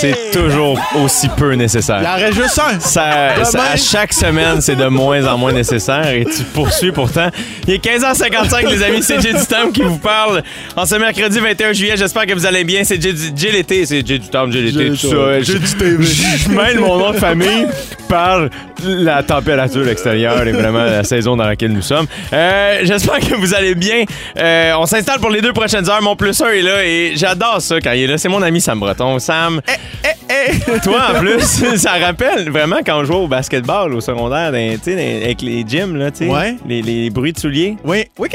c'est toujours aussi peu nécessaire. Il en reste juste un. Ça, Demain. ça- à chaque semaine, c'est de moins en moins nécessaire et tu poursuis pourtant. Il est 15h55, les amis, c'est Jay du Tam qui vous parle en ce mercredi 21 juillet. J'espère que vous allez bien. C'est Jay Jay l'été, c'est Jay du Tam, Jay l'été, tout ça. Je- du TV. je mêle mon nom de famille par la température extérieure et vraiment la saison dans laquelle nous sommes. Euh, J'espère que vous allez bien. Euh, on s'installe pour les deux prochaines heures. Mon plus un est là et j'adore ça quand il est là. C'est mon ami Sam Breton. Sam, toi en plus, ça rappelle vraiment quand on jouait au basketball au secondaire, dans- dans- avec les gyms, là, tu sais, Ouais. les, les bruits de souliers. Oui. Oui.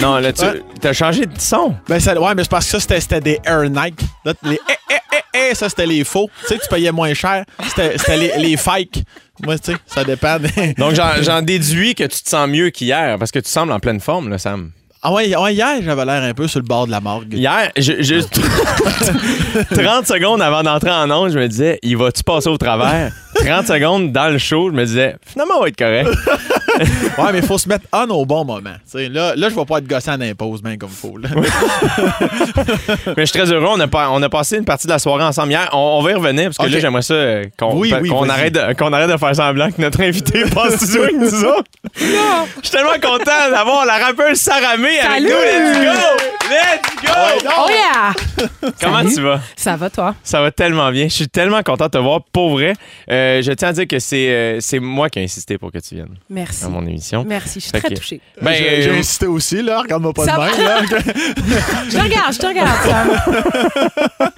Non, là, tu as changé de son. Ben, ça, ouais, mais c'est parce que ça, c'était, des Air Nike. Là, les eh, eh, eh, eh, ça, c'était les faux. Tu sais, tu payais moins cher. C'était, c'était les, les fakes. Moi, tu sais, ça dépend. Donc, j'en j'en déduis que tu te sens mieux qu'hier parce que tu sembles en pleine forme, là, Sam. Ah ouais, ouais, hier, j'avais l'air un peu sur le bord de la morgue. Hier, je, je- 30 secondes avant d'entrer en onde, je me disais, il va-tu passer au travers? 30 secondes dans le show, je me disais, finalement, on va être correct. Ouais, mais il faut se mettre on au bon moment. Là, là, je vais pas être gossant d'impose, ben comme faut. Là. Mais je suis très heureux. On a, pas- on a passé une partie de la soirée ensemble hier. On, on va y revenir parce que là, j'aimerais ça euh, qu'on Oui, oui, qu'on vas-y. arrête, arrête de faire semblant que notre invité passe toujours avec nous autres. Je suis tellement content d'avoir la rappeuse Sarah May avec Salut! nous. Let's go! Let's go! Oh yeah! Comment Salut. tu vas? Ça va, toi? Ça va tellement bien. Je suis tellement content de te voir. Pour vrai, Euh, je tiens à dire que c'est euh, c'est moi qui ai insisté pour que tu viennes Merci. à mon émission. Merci, je suis Fait très que- touchée. Ben, j'ai, j'ai euh, insisté aussi, là. Regarde-moi pas Ça de même, là. Je te regarde, je te regarde, Sam.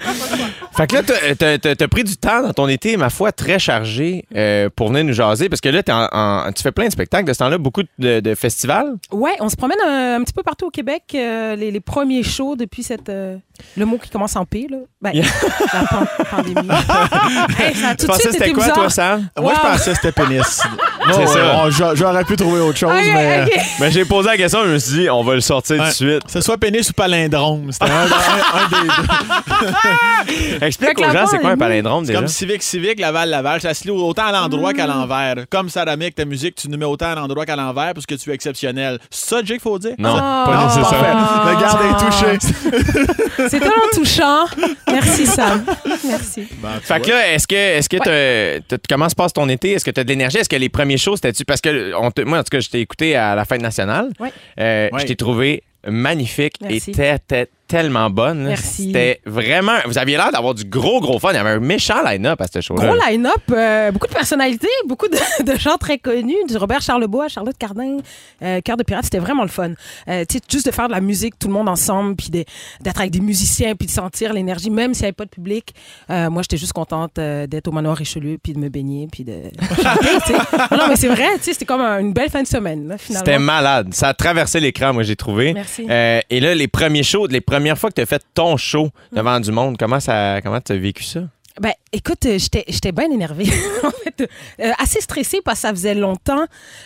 Fait que là, t'as- t'as- t'as t'as pris du temps dans ton été, ma foi, très chargé euh, pour venir nous jaser. Parce que là, t'es en- en- tu fais plein de spectacles de ce temps-là, beaucoup de, de festivals. Ouais, on se promène un, un petit peu partout au Québec. euh, les, les premiers shows depuis cette. euh, le mot qui commence en P, là. Ben, Yeah. la pan- pandémie. Hey, ça a tout Tu de pensais suite que c'était été quoi, bizarre. toi, Sam? Moi, je pensais que c'était pénis. C'est ça. j'aurais pu trouver autre chose, mais. Ben, j'ai posé la question, je me suis dit, on va le sortir tout de suite. C'est soit pénis ou palindrome. C'était un, un- un des deux. Explique que aux gens, c'est quoi un palindrome, déjà? comme civique, civique, Laval, Laval. Ça se lit autant à l'endroit qu'à l'envers. Comme Saramé avec ta musique, tu nous mets autant à l'endroit qu'à l'envers parce que tu es exceptionnel. C'est ça, Jake, faut dire? Non, Ah. pas nécessairement. Parfait. Le garde est touché. C'est tellement touchant. Merci, Sam. Merci. Fait que là, est-ce que, est-ce que t'as- t'as- comment se passe ton été? Est-ce que tu as de l'énergie? Est-ce que les premiers shows, c'était-tu? Parce que on te- moi, en tout cas, je t'ai écouté à la fête nationale. Ouais. Euh, Ouais. Je t'ai trouvé magnifique Merci. et t'es- t'es tellement bonne. Merci. C'était vraiment. Vous aviez l'air d'avoir du gros, gros fun. Il y avait un méchant line-up à ce show-là. Gros line-up, euh, beaucoup de personnalités, beaucoup de, de gens très connus, du Robert Charlebois, Charlotte Cardin, euh, Cœur de pirate, c'était vraiment le fun. Euh, tu sais, juste de faire de la musique, tout le monde ensemble, puis d'être avec des musiciens, puis de sentir l'énergie, même s'il n'y avait pas de public. Moi, j'étais juste contente d'être au manoir Richelieu, puis de me baigner, puis de. Non, non, mais c'est vrai, tu sais, c'était comme un- une belle fin de semaine, là, finalement. C'était malade. Ça a traversé l'écran, moi, j'ai trouvé. Merci. Et là, les premiers shows, les premières fois que tu as fait ton show devant du monde, comment ça, comment tu as vécu ça? Ben, écoute, euh, j'étais, bien énervée. en fait, Euh, assez stressée parce que ça faisait longtemps.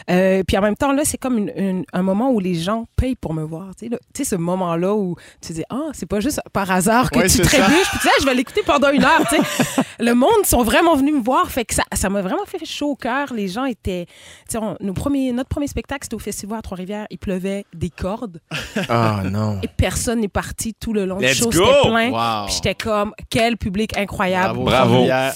Euh, puis en même temps, là, c'est comme une- une- un moment où les gens payent pour me voir. Tu sais, ce moment-là où tu dis, ah, c'est pas juste par hasard que Ouais, tu trébuches. Puis tu sais, je vais l'écouter pendant une heure. Le monde sont vraiment venus me voir. Fait que ça, ça m'a vraiment fait chaud au cœur. Les gens étaient. Tu sais, on- nos premiers, notre premier spectacle, c'était au festival à Trois-Rivières. Il pleuvait des cordes Ah non. et personne n'est parti tout le long Let's du show. C'était plein. Wow. J'étais comme, quel public incroyable. Bravo. Trois-Rivières.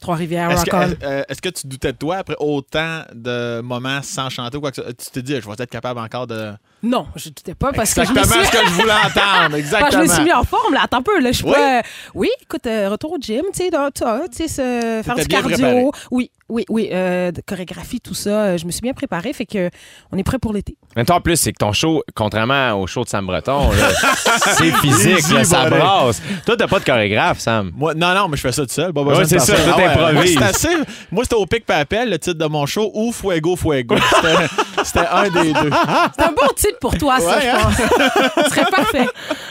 Trois-Rivières, Est-ce que, euh, est-ce que tu doutais de toi après autant de moments sans chanter ou quoi que ce soit? Tu t'es dit, je vais être capable encore de. Non, je ne doutais pas parce que je Exactement me suis... ce que je voulais entendre. Enfin, Exactement. je me suis mis en forme, là. Attends un peu, là. Je suis Oui? pas... Oui, écoute, euh, retour au gym, tu sais, se- faire du cardio. préparé. Oui, oui, oui. euh, de chorégraphie, tout ça. euh, Je me suis bien préparée, fait que on est prêt pour l'été. Mais toi, en plus, c'est que ton show, contrairement au show de Sam Breton, c'est physique, là, ça brasse. Toi, t'as pas de chorégraphe, Sam. Moi, non, non, mais je fais ça tout seul. Besoin de c'est ça, tout ouais. improvise. Moi, c'était assez. Moi, c'était au pic papel, le titre de mon show, ou Fuego Fuego. C'était- C'était un des deux. C'est un bon titre pour toi, ça, Ouais, je hein? pense. Ce serait parfait.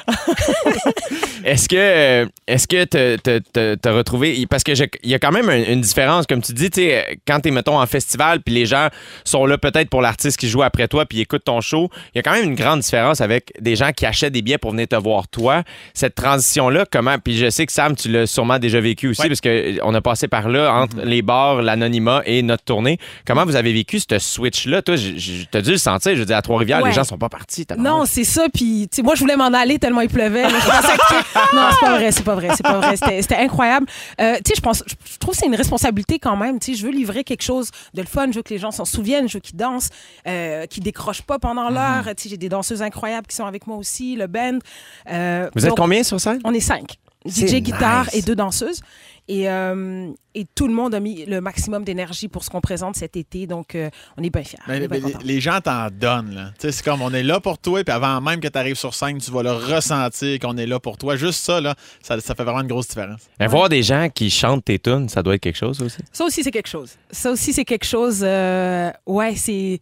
Est-ce que est-ce que t'as- retrouvé parce que il y a quand même un- une différence comme tu dis tu quand t'es mettons en festival puis les gens sont là peut-être pour l'artiste qui joue après toi puis ils écoutent ton show il y a quand même une grande différence avec des gens qui achètent des billets pour venir te voir toi cette transition là comment puis je sais que Sam tu l'as sûrement déjà vécu aussi Ouais. parce que euh, on a passé par là entre les bars l'anonymat et notre tournée comment vous avez vécu ce switch là toi t'as dû le sentir je veux dire à Trois-Rivières les Ouais. gens sont pas partis. Non, c'est ça. Puis, moi, je voulais m'en aller tellement il pleuvait. là. Que- non, c'est pas vrai, c'est pas vrai, c'est pas vrai. C'était incroyable. Euh, tu sais, je pense, je trouve que c'est une responsabilité quand même. Tu sais, je veux livrer quelque chose de le fun. Je veux que les gens s'en souviennent. Je veux qu'ils dansent, euh, qu'ils décrochent pas pendant Mhm. l'heure. Tu sais, j'ai des danseuses incroyables qui sont avec moi aussi, le band. Euh, Vous êtes combien sur scène? On est cinq. DJ guitare et deux danseuses. Et, euh, et tout le monde a mis le maximum d'énergie pour ce qu'on présente cet été. Donc, euh, on est bien fiers. Mais- on est bien mais les, gens t'en donnent. C'est comme on est là pour toi, puis avant même que tu arrives sur scène, tu vas le ressentir qu'on est là pour toi. Juste ça, là, ça, ça fait vraiment une grosse différence. Euh, Voir des gens qui chantent tes tunes, ça doit être quelque chose aussi. Ça aussi, c'est quelque chose. Ça aussi, c'est quelque chose. euh, ouais, c'est.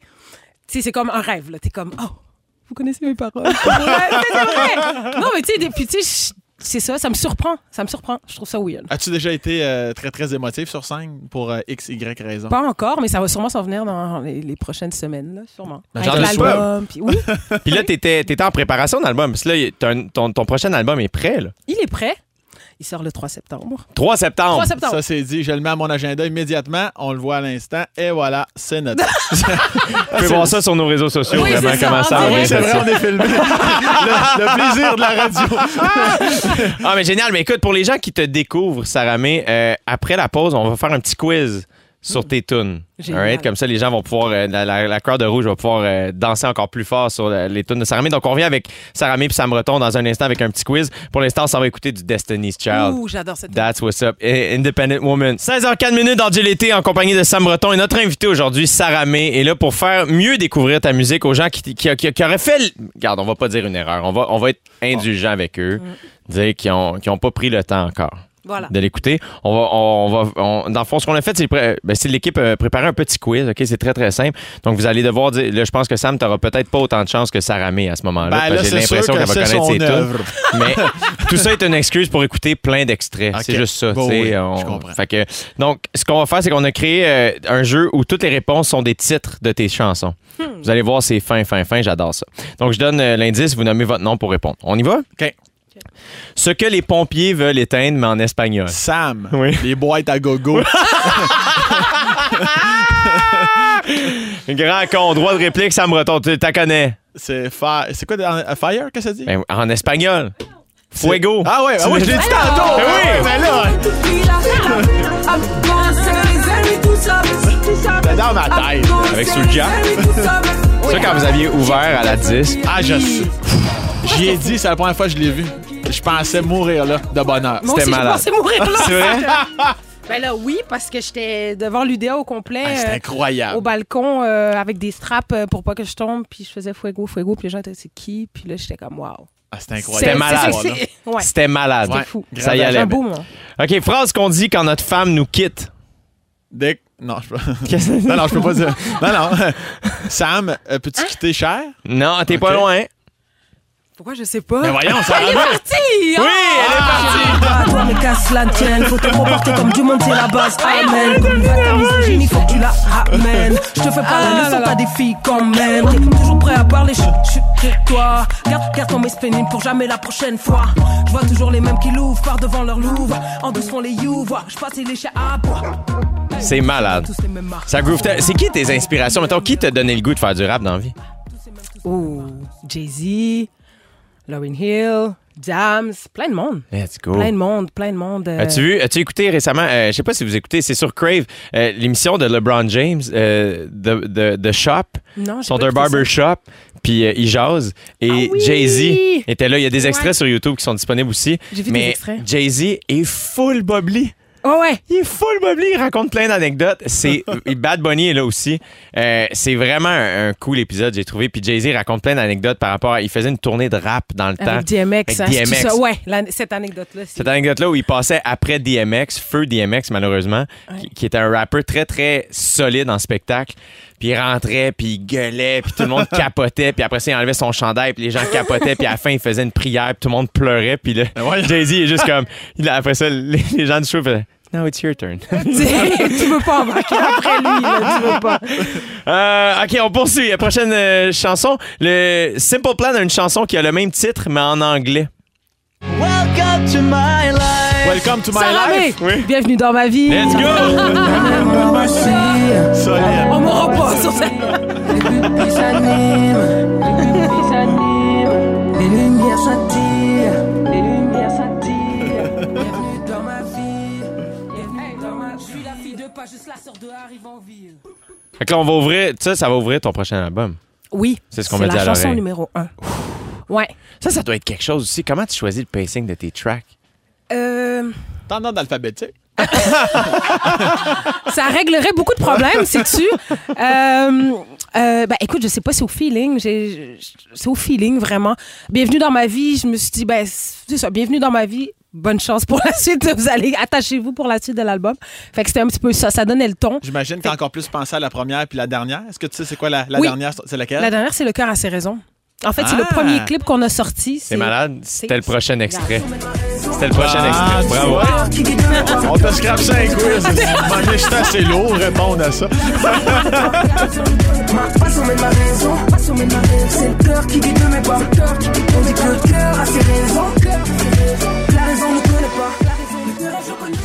C'est comme un rêve, là. T'es comme, oh, vous connaissez mes paroles. ouais, c'est vrai. Non, mais tu sais, depuis, tu sais, je- c'est ça, ça me surprend. Ça me surprend. Je trouve ça weird. As-tu déjà été euh, très, très émotif sur scène pour euh, X, Y raison? Pas encore, mais ça va sûrement s'en venir dans les, les prochaines semaines, là, sûrement. Ben, Avec l'album. puis Oui, Puis là, t'étais étais en préparation d'album. Puis là, y- t'as un- ton, ton prochain album est prêt, là. il est prêt. Il sort le 3 septembre. 3 septembre. 3 septembre. Ça, c'est dit. Je le mets à mon agenda immédiatement. On le voit à l'instant. Et voilà, c'est notre. Vous pouvez voir ça sur nos réseaux sociaux, Oui, vraiment, comment en ça direct. c'est vrai, on est filmé. le, le plaisir de la radio. Ah, mais génial. Mais écoute, pour les gens qui te découvrent, Sarah May, euh, après la pause, on va faire un petit quiz sur tes tunes. Comme ça, les gens vont pouvoir, euh, la, la, la crowd de rouge va pouvoir euh, danser encore plus fort sur euh, les tunes de Sarah May. Donc, on revient avec Sarah May puis Sam Breton dans un instant avec un petit quiz. Pour l'instant, ça va écouter du Destiny's Child. Ouh, j'adore cette That's what's up. Independent Woman. 16h04 minutes dans GLT en compagnie de Sam Breton et notre invité aujourd'hui, Sarah May, est là pour faire mieux découvrir ta musique aux gens qui, qui, qui- qui auraient fait. le- Regarde, on va pas dire une erreur. On va, on va être indulgent avec eux. Dire qu'ils ont, qu'ils ont pas pris le temps encore. Voilà. De l'écouter. On va, on, va, on- dans le fond, ce qu'on a fait, c'est pré- ben, c'est l'équipe a préparé un petit quiz. Ok, c'est très très simple. Donc vous allez devoir dire. Là, je pense que Sam, t'auras peut-être pas autant de chance que Sarah May à ce moment-là. Ben j'ai l'impression que qu'elle va connaître ses tunes. œuvre. Mais tout ça est une excuse pour écouter plein d'extraits. C'est juste ça. Bon, tu sais, oui, on- je comprends. Fait que, donc, ce qu'on va faire, c'est qu'on a créé euh, un jeu où toutes les réponses sont des titres de tes chansons. Vous allez voir, c'est fin, fin, fin. J'adore ça. Donc, je donne euh, l'indice, vous nommez votre nom pour répondre. On y va? OK. Ce que les pompiers veulent éteindre, mais en espagnol. Sam, Oui. les boîtes à gogo. Grand con, droit de réplique, Sam Breton, tu la connais. c'est fa- c'est quoi en- Fire que ça dit? Ben, en espagnol. Fuego. Ah ouais, ah ouais, je l'ai dit tantôt. Ben oui. mais là, c'est dans ma tête. Avec Soulja. Ça, quand vous aviez ouvert à la 10. Ah, je sais. J'y ai dit, c'est la première fois que je l'ai vu. Je pensais mourir là, de bonheur. Moi C'était aussi, je malade. pensais mourir là. C'est vrai? Ben là, oui, parce que j'étais devant l'UDA au complet. Ah, c'est euh, incroyable. au balcon euh, avec des straps euh, pour pas que je tombe, puis je faisais fuego, fuego, puis les gens étaient c'est qui, puis là j'étais comme wow. Ah, c'est C'est- incroyable. C'était malade. c'est- c'est- Ouais, C'était malade. Ouais. Ça y allait. un beau moment. OK, phrase qu'on dit quand notre femme nous quitte. Dès que- Non, je peux... non, non, je peux pas dire. Non, non. Sam, euh, peux-tu quitter cher? Non, t'es pas OK. loin. Pourquoi je sais pas? Mais voyons, ça Elle est va. partie! Oui, elle est partie. Ah, toi, mais casse la tienne. Faut te comporter comme du monde, c'est la base. Amen. Comme ta misogynie, faut que tu la ramènes. Je te fais pas Ah leçon, là. t'as des filles quand même. T'es toujours prêt à parler, chut, chut, tais-toi. Garde, garde ton messe pénible pour jamais la prochaine fois. Je vois toujours les mêmes qui l'ouvrent par devant leur louvre. En douce font les you, vois. Je passe les chats à bois. C'est malade. Ça groove. ta- C'est qui tes inspirations? Mettons, qui t'a donné le goût de faire du rap dans la vie? Oh, Jay-Z, Lauryn Hill, Jams, plein de monde. Let's go. Plein de monde, plein de monde. euh, As-tu vu, as-tu écouté récemment, euh, je sais pas si vous écoutez, c'est sur Crave, euh, l'émission de LeBron James, euh, de, de, Shop. Non, sont d'un barbershop, puis ils jasent. Et Ah oui! Jay-Z était là. Il y a des extraits Ouais. sur YouTube qui sont disponibles aussi. J'ai vu des Mais extraits. Jay-Z est full bubbly. Oh ouais. Il est full bubbly, il raconte plein d'anecdotes. C'est et Bad Bunny est là aussi. Euh, c'est vraiment un, un cool épisode, j'ai trouvé. Puis Jay-Z raconte plein d'anecdotes par rapport à. Il faisait une tournée de rap dans le temps. Avec DMX. Avec hein, DMX. ça. Ouais, la- cette anecdote-là. Cette anecdote-là où il passait après DMX, feu DMX malheureusement, qui, qui était un rappeur très très solide en spectacle. Puis il rentrait, puis il gueulait, puis tout le monde capotait, puis après ça il enlevait son chandail, puis les gens capotaient, puis à la fin il faisait une prière, puis tout le monde pleurait, puis là, ouais. Jay-Z est juste comme, il, après ça les, les gens du show faisaient Now it's your turn. tu veux pas embarquer après lui, là, tu veux pas. Euh, ok, on poursuit. La prochaine euh, chanson. Le Simple Plan a une chanson qui a le même titre, mais en anglais. Welcome to my Welcome to my life. May. Bienvenue dans ma vie. Let's go! On m'aura pas sur ça. Les lumières s'attirent. Les lumières s'attirent. Bienvenue dans ma vie. Bienvenue dans ma vie. Je suis la fille de pas, juste la sœur de Harry Vanville. Fait que là, on va ouvrir. Tu sais, ça va ouvrir ton prochain album. Oui. C'est ce qu'on m'a dit à la chanson numéro 1. Ouais. Ça, ça doit être quelque chose aussi. Comment tu choisis le pacing de tes tracks? Euh, T'en as d'alphabétique. ça réglerait beaucoup de problèmes, sais-tu? Euh, euh, ben, écoute, je sais pas, c'est au feeling. C'est au feeling, vraiment. Bienvenue dans ma vie. Je me suis dit, ben, c'est ça, bienvenue dans ma vie. Bonne chance pour la suite. Vous allez, attachez-vous pour la suite de l'album. Fait que c'était un petit peu ça. Ça donnait le ton. J'imagine que t'as encore plus pensé à la première puis la dernière. Est-ce que tu sais c'est quoi la, la Oui. dernière? C'est laquelle? La dernière, c'est Le cœur à ses raisons. En fait, c'est le Ah. premier clip qu'on a sorti. C'est malade. C'était le prochain extrait. C'était le prochain Ah, extrait. Bravo. On te scrape ça un quiz. Mais j'étais assez lourd répondre à ça. Ma passion mène ma raison. Passion mène ma raison. C'est le cœur qui guide mes pas. On dit que le cœur a ses raisons. La raison ne connaît pas. Le cœur, je connais.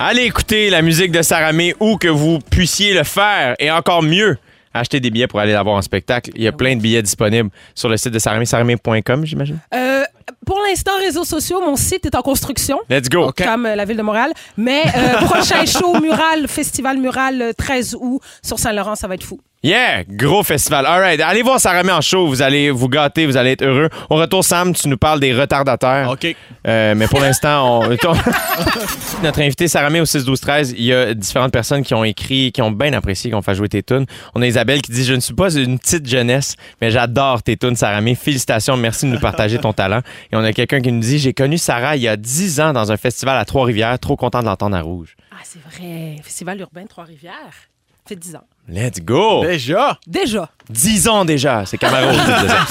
Allez écouter la musique de Saramé où que vous puissiez le faire et encore mieux. Acheter des billets pour aller la voir en spectacle. Il y a plein de billets disponibles sur le site de saramé, saramé.com, j'imagine. Euh, pour l'instant, réseaux sociaux, mon site est en construction. Let's go. Comme euh, la ville de Montréal. Mais euh, prochain show mural, festival mural, euh, 13 août, sur Saint-Laurent, ça va être fou. Yeah, gros festival. All right, allez voir Saramé en show. Vous allez vous gâter, vous allez être heureux. Au retour, Sam, tu nous parles des retardataires. OK. Euh, mais pour l'instant, on... notre invité Saramé au 6 12 13, il y a différentes personnes qui ont écrit, qui ont bien apprécié qu'on fasse jouer tes tunes. On a Isabelle qui dit je ne suis pas une petite jeunesse, mais j'adore tes tunes Saramé. Félicitations, merci de nous partager ton talent. Et on a quelqu'un qui nous dit j'ai connu Sarah il y a 10 ans dans un festival à Trois-Rivières, trop content de l'entendre à Rouge. Ah, c'est vrai. Festival urbain de Trois-Rivières. Fait 10 ans. Let's go. Déjà, Déjà. 10 ans déjà, c'est Camaro. qui disait ça.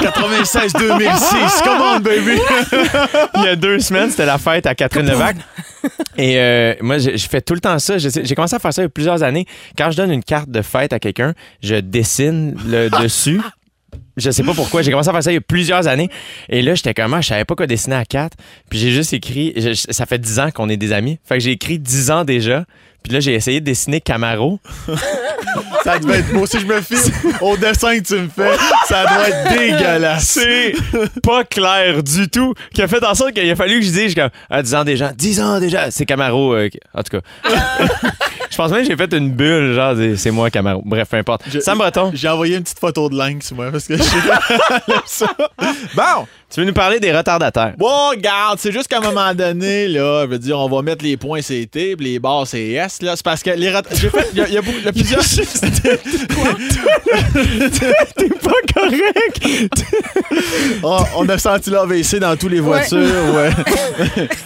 96-2006. Come on, baby. il y a deux semaines, c'était la fête à Catherine Levac. Et euh, moi, je, je fais tout le temps ça. J'ai commencé à faire ça il y a plusieurs années. Quand je donne une carte de fête à quelqu'un, je dessine le dessus. Je sais pas pourquoi. J'ai commencé à faire ça il y a plusieurs années. Et là, j'étais comme, ah, je savais pas quoi dessiner à quatre. Puis j'ai juste écrit, je- ça fait 10 ans qu'on est des amis. Fait que j'ai écrit 10 ans déjà. Puis là, j'ai essayé de dessiner Camaro. Ça devait être beau. Si je me fie au dessin que tu me fais, ça doit être dégueulasse. C'est pas clair du tout. Qui a fait en sorte qu'il a fallu que je dise, comme, ah, 10 ans déjà. 10 ans déjà. C'est Camaro. euh, en tout cas. je pense même que j'ai fait une bulle, genre, c'est moi Camaro. Bref, peu importe. Je- Sam Breton, J'ai envoyé une petite photo de Lynx, moi, parce que je ça. Bon, tu veux nous parler des retardataires? bon, regarde, c'est juste qu'à un moment donné, là, je veux dire, on va mettre les points CT, puis les barres CS, là. C'est parce que les J'ai fait. Il y a, y beaucoup- plusieurs. T'es pas correct! Oh, on a senti l'AVC dans toutes les voitures, ouais.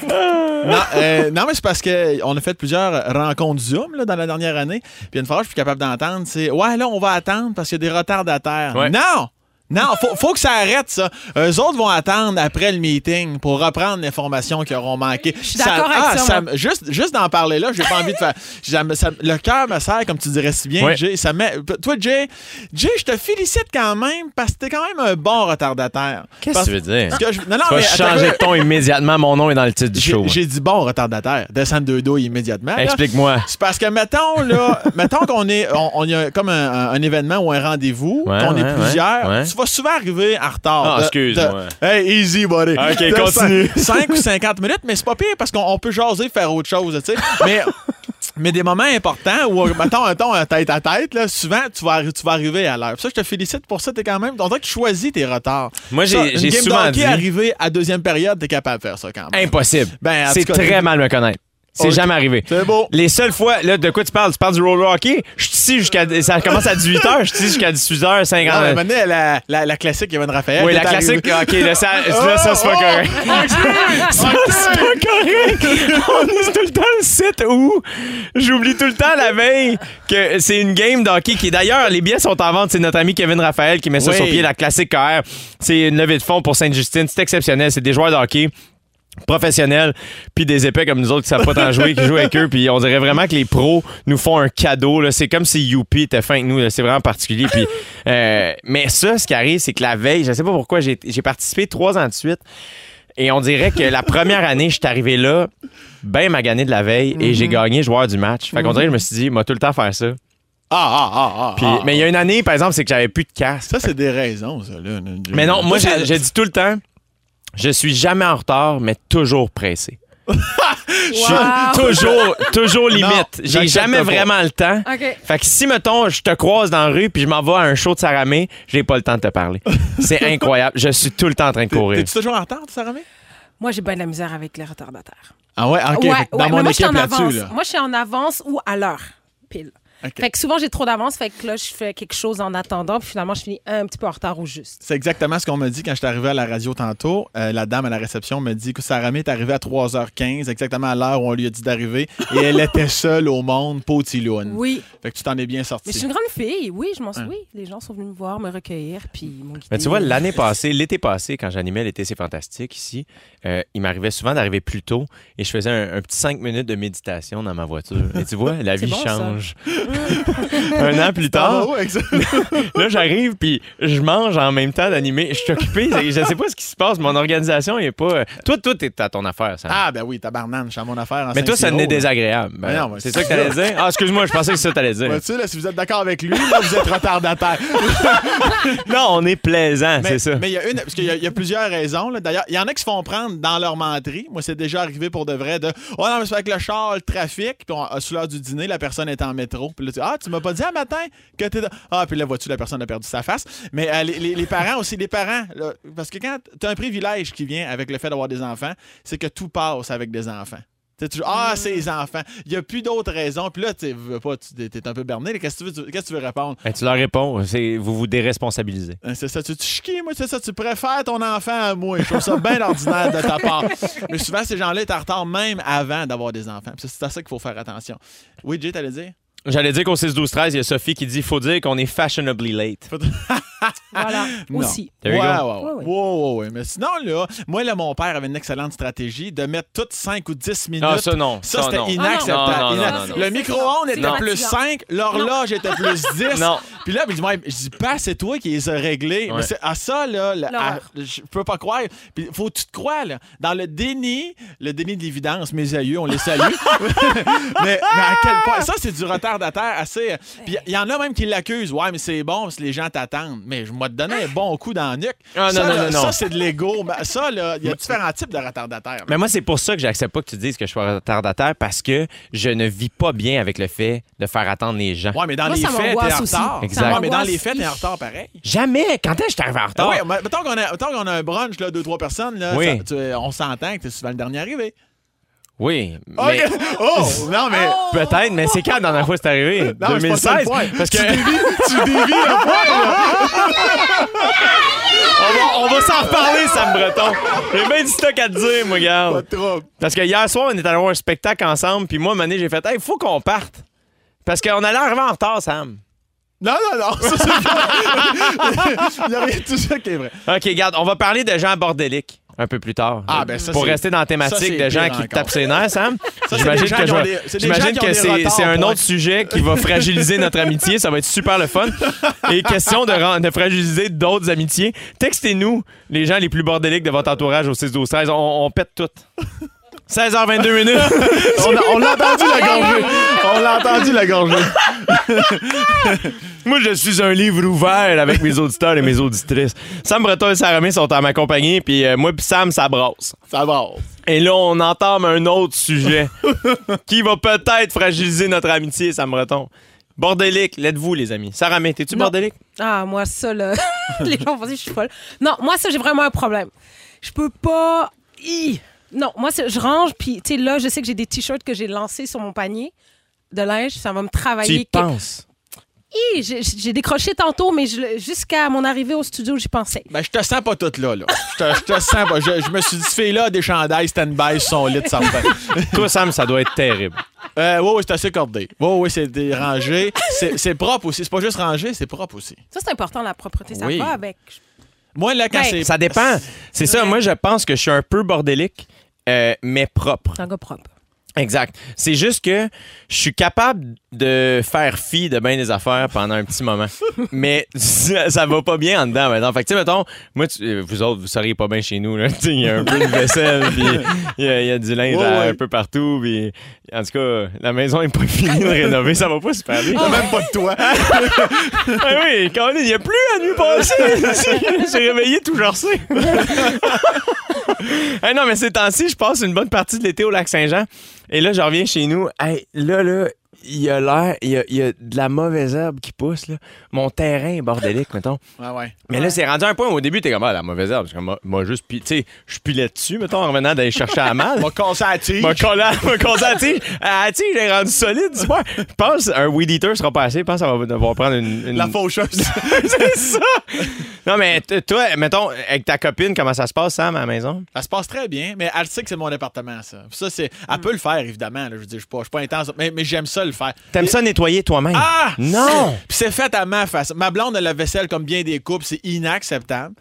non, euh, non, mais c'est parce qu'on a fait plusieurs rencontres Zoom là, dans la dernière année. Puis une phrase que je suis capable d'entendre, c'est Ouais, là, on va attendre parce qu'il y a des retardataires. Ouais. Non! Non, faut, faut que ça arrête, ça. Eux autres vont attendre après le meeting pour reprendre l'information qu'ils auront manqué. Je suis d'accord avec ça, moi. Juste, juste d'en parler là, j'ai pas envie de faire. ça me- ça- le cœur me serre, comme tu dirais si bien, Ouais. Jay. Ça met, toi, Jay, Jay, je te félicite quand même parce que t'es quand même un bon retardataire. Qu'est-ce que tu veux dire? parce que je- non, non, Tu vas mais attends, changer de ton immédiatement. Mon nom est dans le titre du j'ai show. j'ai dit bon retardataire. Descendre deux dos immédiatement. Explique-moi. C'est parce que, mettons, là, mettons qu'on est, on, on y a comme un, un- un événement ou un rendez-vous, Ouais, qu'on ouais, est plusieurs, tu vas souvent arriver en retard. Ah, excuse-moi. Hey, easy, buddy. Ok, De continue. 5 ou 50 minutes, mais c'est pas pire parce qu'on on peut jaser, faire autre chose, tu sais. Mais. Mais des moments importants où, mettons, un tête à tête, là, souvent, tu vas, tu vas arriver à l'heure. Ça, je te félicite pour ça. T'es quand même. On dirait que tu choisis tes retards. Moi, j'ai- j'ai game souvent dit- arriver à deuxième période, t'es capable de faire ça quand même. Impossible. Ben, en c'est très mal me connaître. C'est jamais arrivé. C'est beau. Les seules fois, là, de quoi tu parles? Tu parles du roller hockey? Je suis ici jusqu'à. Ça commence à 18h, je suis ici jusqu'à 18h50. Non, mais maintenant, la, la, la classique, Yvonne Raphaël. oui, la est classique. OK, là, ça, là, ça c'est pas Oh, correct. ça, c'est pas correct. On est tout le temps le site où j'oublie tout le temps la veille que c'est une game de hockey qui, d'ailleurs, les billets sont en vente. C'est notre ami Kevin Raphaël qui met ça Oui. sur pied, la classique KR. C'est une levée de fonds pour Sainte-Justine. C'est exceptionnel. C'est des joueurs de hockey professionnels, puis des épais comme nous autres qui savent pas tant jouer, qui jouent avec eux, puis on dirait vraiment que les pros nous font un cadeau. là. C'est comme si Youpi était fin avec nous. là. C'est vraiment particulier. Puis, euh, mais ça, ce qui arrive, c'est que la veille, je sais pas pourquoi, j'ai j'ai participé trois ans de suite. Et on dirait que la première année, je suis arrivé là, ben magané de la veille, et j'ai gagné joueur du match. Fait qu'on dirait que je me suis dit, moi, tout le temps faire ça. Ah, ah, ah, ah. Puis, ah. mais il y a une année, par exemple, c'est que j'avais plus de casque. Ça, c'est des raisons, ça. Là. Mais non, moi, j'ai dit tout le temps, je suis jamais en retard, mais toujours pressé. Je suis Wow. toujours, toujours limite. J'ai j'accepte jamais pas. vraiment le temps. OK. Fait que si, mettons, je te croise dans la rue puis je m'en vais à un show de Saramé, j'ai pas le temps de te parler. C'est incroyable. Je suis tout le temps en train de courir. T'es-tu toujours en retard, Sarah May? Moi, j'ai bien de la misère avec les retardataires. Ah ouais, OK. Ouais, fait que dans mais mon moi, je suis équipe en avance. là-dessus, là. Moi, je suis en avance ou à l'heure, pile. Fait que souvent, j'ai trop d'avance. Fait que là, je fais quelque chose en attendant. Puis finalement, je finis un petit peu en retard au juste. C'est exactement ce qu'on m'a dit quand je suis arrivé à la radio tantôt. Euh, la dame à la réception me dit que Sarah May est arrivée à 3h15, exactement à l'heure où on lui a dit d'arriver, et elle était seule au monde, potiloune. Oui. Fait que tu t'en es bien sorti. Mais je suis une grande fille. Oui, je m'en suis. Oui, les gens sont venus me voir, me recueillir. Puis ils m'ont guidée. Mais tu vois, l'année passée, l'été passé, quand j'animais l'été, c'est fantastique ici, euh, il m'arrivait souvent d'arriver plus tôt et je faisais un, un petit cinq minutes de méditation dans ma voiture. Et tu vois, la vie bon, ça. change. un an plus Ah, tard, là, j'arrive puis je mange en même temps d'animer. Je suis occupé. Je sais pas ce qui se passe. Mon organisation est pas. Toi, toi, t'es à ton affaire, ça. Ah, ben oui, tabarnane, je suis à mon affaire en Mais toi, ça n'est désagréable. Ben, c'est ça que t'allais dire? Ah, excuse-moi, je pensais que c'est ça que t'allais dire. Là, si vous êtes d'accord avec lui, là, vous êtes retardataire. Non, on est plaisant, c'est ça. Mais il y a une, parce qu'il y, a- il y a plusieurs raisons. D'ailleurs, il y en a qui se font prendre dans leur menterie. Moi, c'est déjà arrivé pour de vrai de Oh non, mais c'est avec le char, le trafic. Puis, on, à- sous l'heure du dîner, la personne est en métro. Puis là, tu Ah, tu m'as pas dit un matin que t'es. Ah, puis là, vois-tu, la personne a perdu sa face. Mais euh, les, les- les parents aussi, les parents, là, parce que quand tu as un privilège qui vient avec le fait d'avoir des enfants, c'est que tout passe avec des enfants. Tu sais, toujours, ah, c'est les enfants. Il n'y a plus d'autres raisons. Puis là, tu veux pas, tu es un peu berné. Qu'est-ce que tu veux, tu- qu'est-ce que tu veux répondre? Ben, tu leur réponds, c'est- vous vous déresponsabilisez. Hein, C'est ça, tu te chiquis, moi, c'est ça, tu préfères ton enfant à moi. Je trouve ça bien ordinaire de ta part. Mais souvent, ces gens-là étaient en retard même avant d'avoir des enfants. C'est à ça qu'il faut faire attention. Oui, Jay, t'allais dire? J'allais dire qu'au 6-12-13, il y a Sophie qui dit faut dire qu'on est fashionably late. Voilà. Non. Aussi. There ouais, you ouais, go. ouais, Ouais, ouais. Ouais, ouais, ouais. Mais sinon, là, moi, là, mon père avait une excellente stratégie de mettre toutes 5 ou 10 minutes. Ah, ça non. Ça, c'était non. inacceptable. Non, non, non, Ina- non, non. Le micro-ondes était Non. plus 5, l'horloge était plus 10. Non. Puis là, je dis, je dis, pas, c'est toi qui les as réglés. Ouais. Mais c'est à ça, là, je peux pas croire. Puis faut que tu te crois, là. Dans le déni, le déni de l'évidence, mes aïeux, on les salue. mais, mais à quel point. Ça, c'est du retardataire assez. Puis il y en a même qui l'accusent. Ouais, mais c'est bon parce que les gens t'attendent. Mais je m'ai donné un bon coup dans la nuque. Ah, non, ça, non, là, non, non. ça, c'est de l'ego. Mais Ça, là, il y a différents types de retardataires. Mais moi, c'est pour ça que j'accepte pas que tu dises que je suis retardataire parce que je ne vis pas bien avec le fait de faire attendre les gens. Ouais, mais dans Moi, les faits, t'es en retard. Exact. Ouais, mais dans les faits, t'es en retard pareil. Jamais! Quand est-ce que je suis arrivé en retard? ouais, mais mettons qu'on a, qu'on a un brunch, là, deux, trois personnes, là, Oui. ça- tu- on s'entend que t'es souvent le dernier arrivé. Oui, mais. Oh! Non, mais. peut-être, mais c'est quand la dernière fois que c'est arrivé? Non, mais c'est pas ça le 2016? point. Parce que Tu dévis, tu dévis le point, là. on va, on va s'en reparler, Sam Breton. J'ai bien du stock à te dire, moi, Pas regarde. de trouble. Parce que hier soir, on est allé voir un spectacle ensemble, puis moi, Mané, j'ai fait, hey, il faut qu'on parte. Parce qu'on allait arriver en retard, Sam. Non, non, non. Ça, c'est pas- Il y a rien de tout ça qui est vrai. OK, regarde, on va parler de gens bordéliques un peu plus tard. Ah, ben ça, Pour rester dans la thématique c'est de gens qui te tapent ses nerfs, Sam. J'imagine des que, des- c'est des que des un autre sujet qui va fragiliser notre amitié. Ça va être super le fun. Et question de fragiliser d'autres amitiés. Textez-nous les gens les plus bordéliques de votre entourage au 6 12 13 On, on pète tout. 16h22 minutes. On a- on l'a entendu la gorgée. On l'a entendu la gorgée. Moi, je suis un livre ouvert avec mes auditeurs et mes auditrices. Sam Breton et Sarah May sont en ma compagnie, puis euh, moi puis Sam, ça brasse. Ça va. Et là, on entame un autre sujet qui va peut-être fragiliser notre amitié, Sam Breton. Bordélique, l'êtes-vous, les amis? Sarah May, t'es-tu Non. bordélique? Ah, moi, ça, là. les gens vont penser que je suis folle. Non, moi, ça, j'ai vraiment un problème. Je peux pas. Hi! Non, moi, je range, puis, tu sais, là, je sais que j'ai des t-shirts que j'ai lancés sur mon panier de linge. Ça va me Tu travailler. y penses? J'ai j'ai décroché tantôt, mais jusqu'à mon arrivée au studio, j'y pensais. Ben, je te sens pas toute là, là. Je te, je te sens pas. Je, je me suis dit, fille-là a des chandails stand-by sur son lit, ça me fait. Toi, Sam, ça doit être terrible. Euh, oui, oui, c'est assez cordé. Oui, oui, c'est rangé. C'est c'est propre aussi. C'est pas juste rangé, c'est propre aussi. Ça, c'est important, la propreté. Ça Oui. va avec. Moi, là, quand Ben, c'est. Ça dépend. C'est ça, moi, je pense que je suis un peu bordélique, euh, mais propre. Un gars propre. Exact. C'est juste que je suis capable de faire fi de bien des affaires pendant un petit moment. Mais ça, ça va pas bien en dedans maintenant. Fait que, tu sais, mettons, moi, tu- euh, vous autres, vous seriez pas bien chez nous. Il y a un peu de vaisselle, puis il y, a- il y a du linge Ouais, à- ouais. un peu partout. Puis, en tout cas, la maison est pas finie de rénover. Ça va pas super bien. Même pas de toi. Ah oui, quand il n'y a plus la nuit passée. J'ai réveillé tout genre Hey, non, mais ces temps-ci, je passe une bonne partie de l'été au lac Saint-Jean. Et là, je reviens chez nous. Hey, là, là, il y a l'air, il y a, il y a de la mauvaise herbe qui pousse. Là. Mon terrain est bordélique, mettons. Ouais, ouais. Mais là, c'est rendu un point où au début, t'es comme, ah, la mauvaise herbe. Suis comme, moi, moi, juste, tu sais, je pilais dessus, mettons, en revenant d'aller chercher à mal. La tige. M'a collé à- m'a cassé la tige. Ah, tu sais, j'ai rendu solide, super. Je pense un weed eater sera pas assez. Je pense que ça va devoir prendre une. une- La faucheuse. c'est ça. Non, mais toi, mettons, avec ta copine, comment ça se passe, Sam, à la maison? Ça se passe très bien, mais elle sait que c'est mon département, ça. Ça, c'est. Elle peut le faire, évidemment. là. Je veux dire, je suis pas, je suis pas intense, mais, mais j'aime ça le faire. T'aimes ça nettoyer toi-même? Ah! Non! Puis c'est fait à ma façon. Ma blonde a la vaisselle comme bien des couples, c'est inacceptable.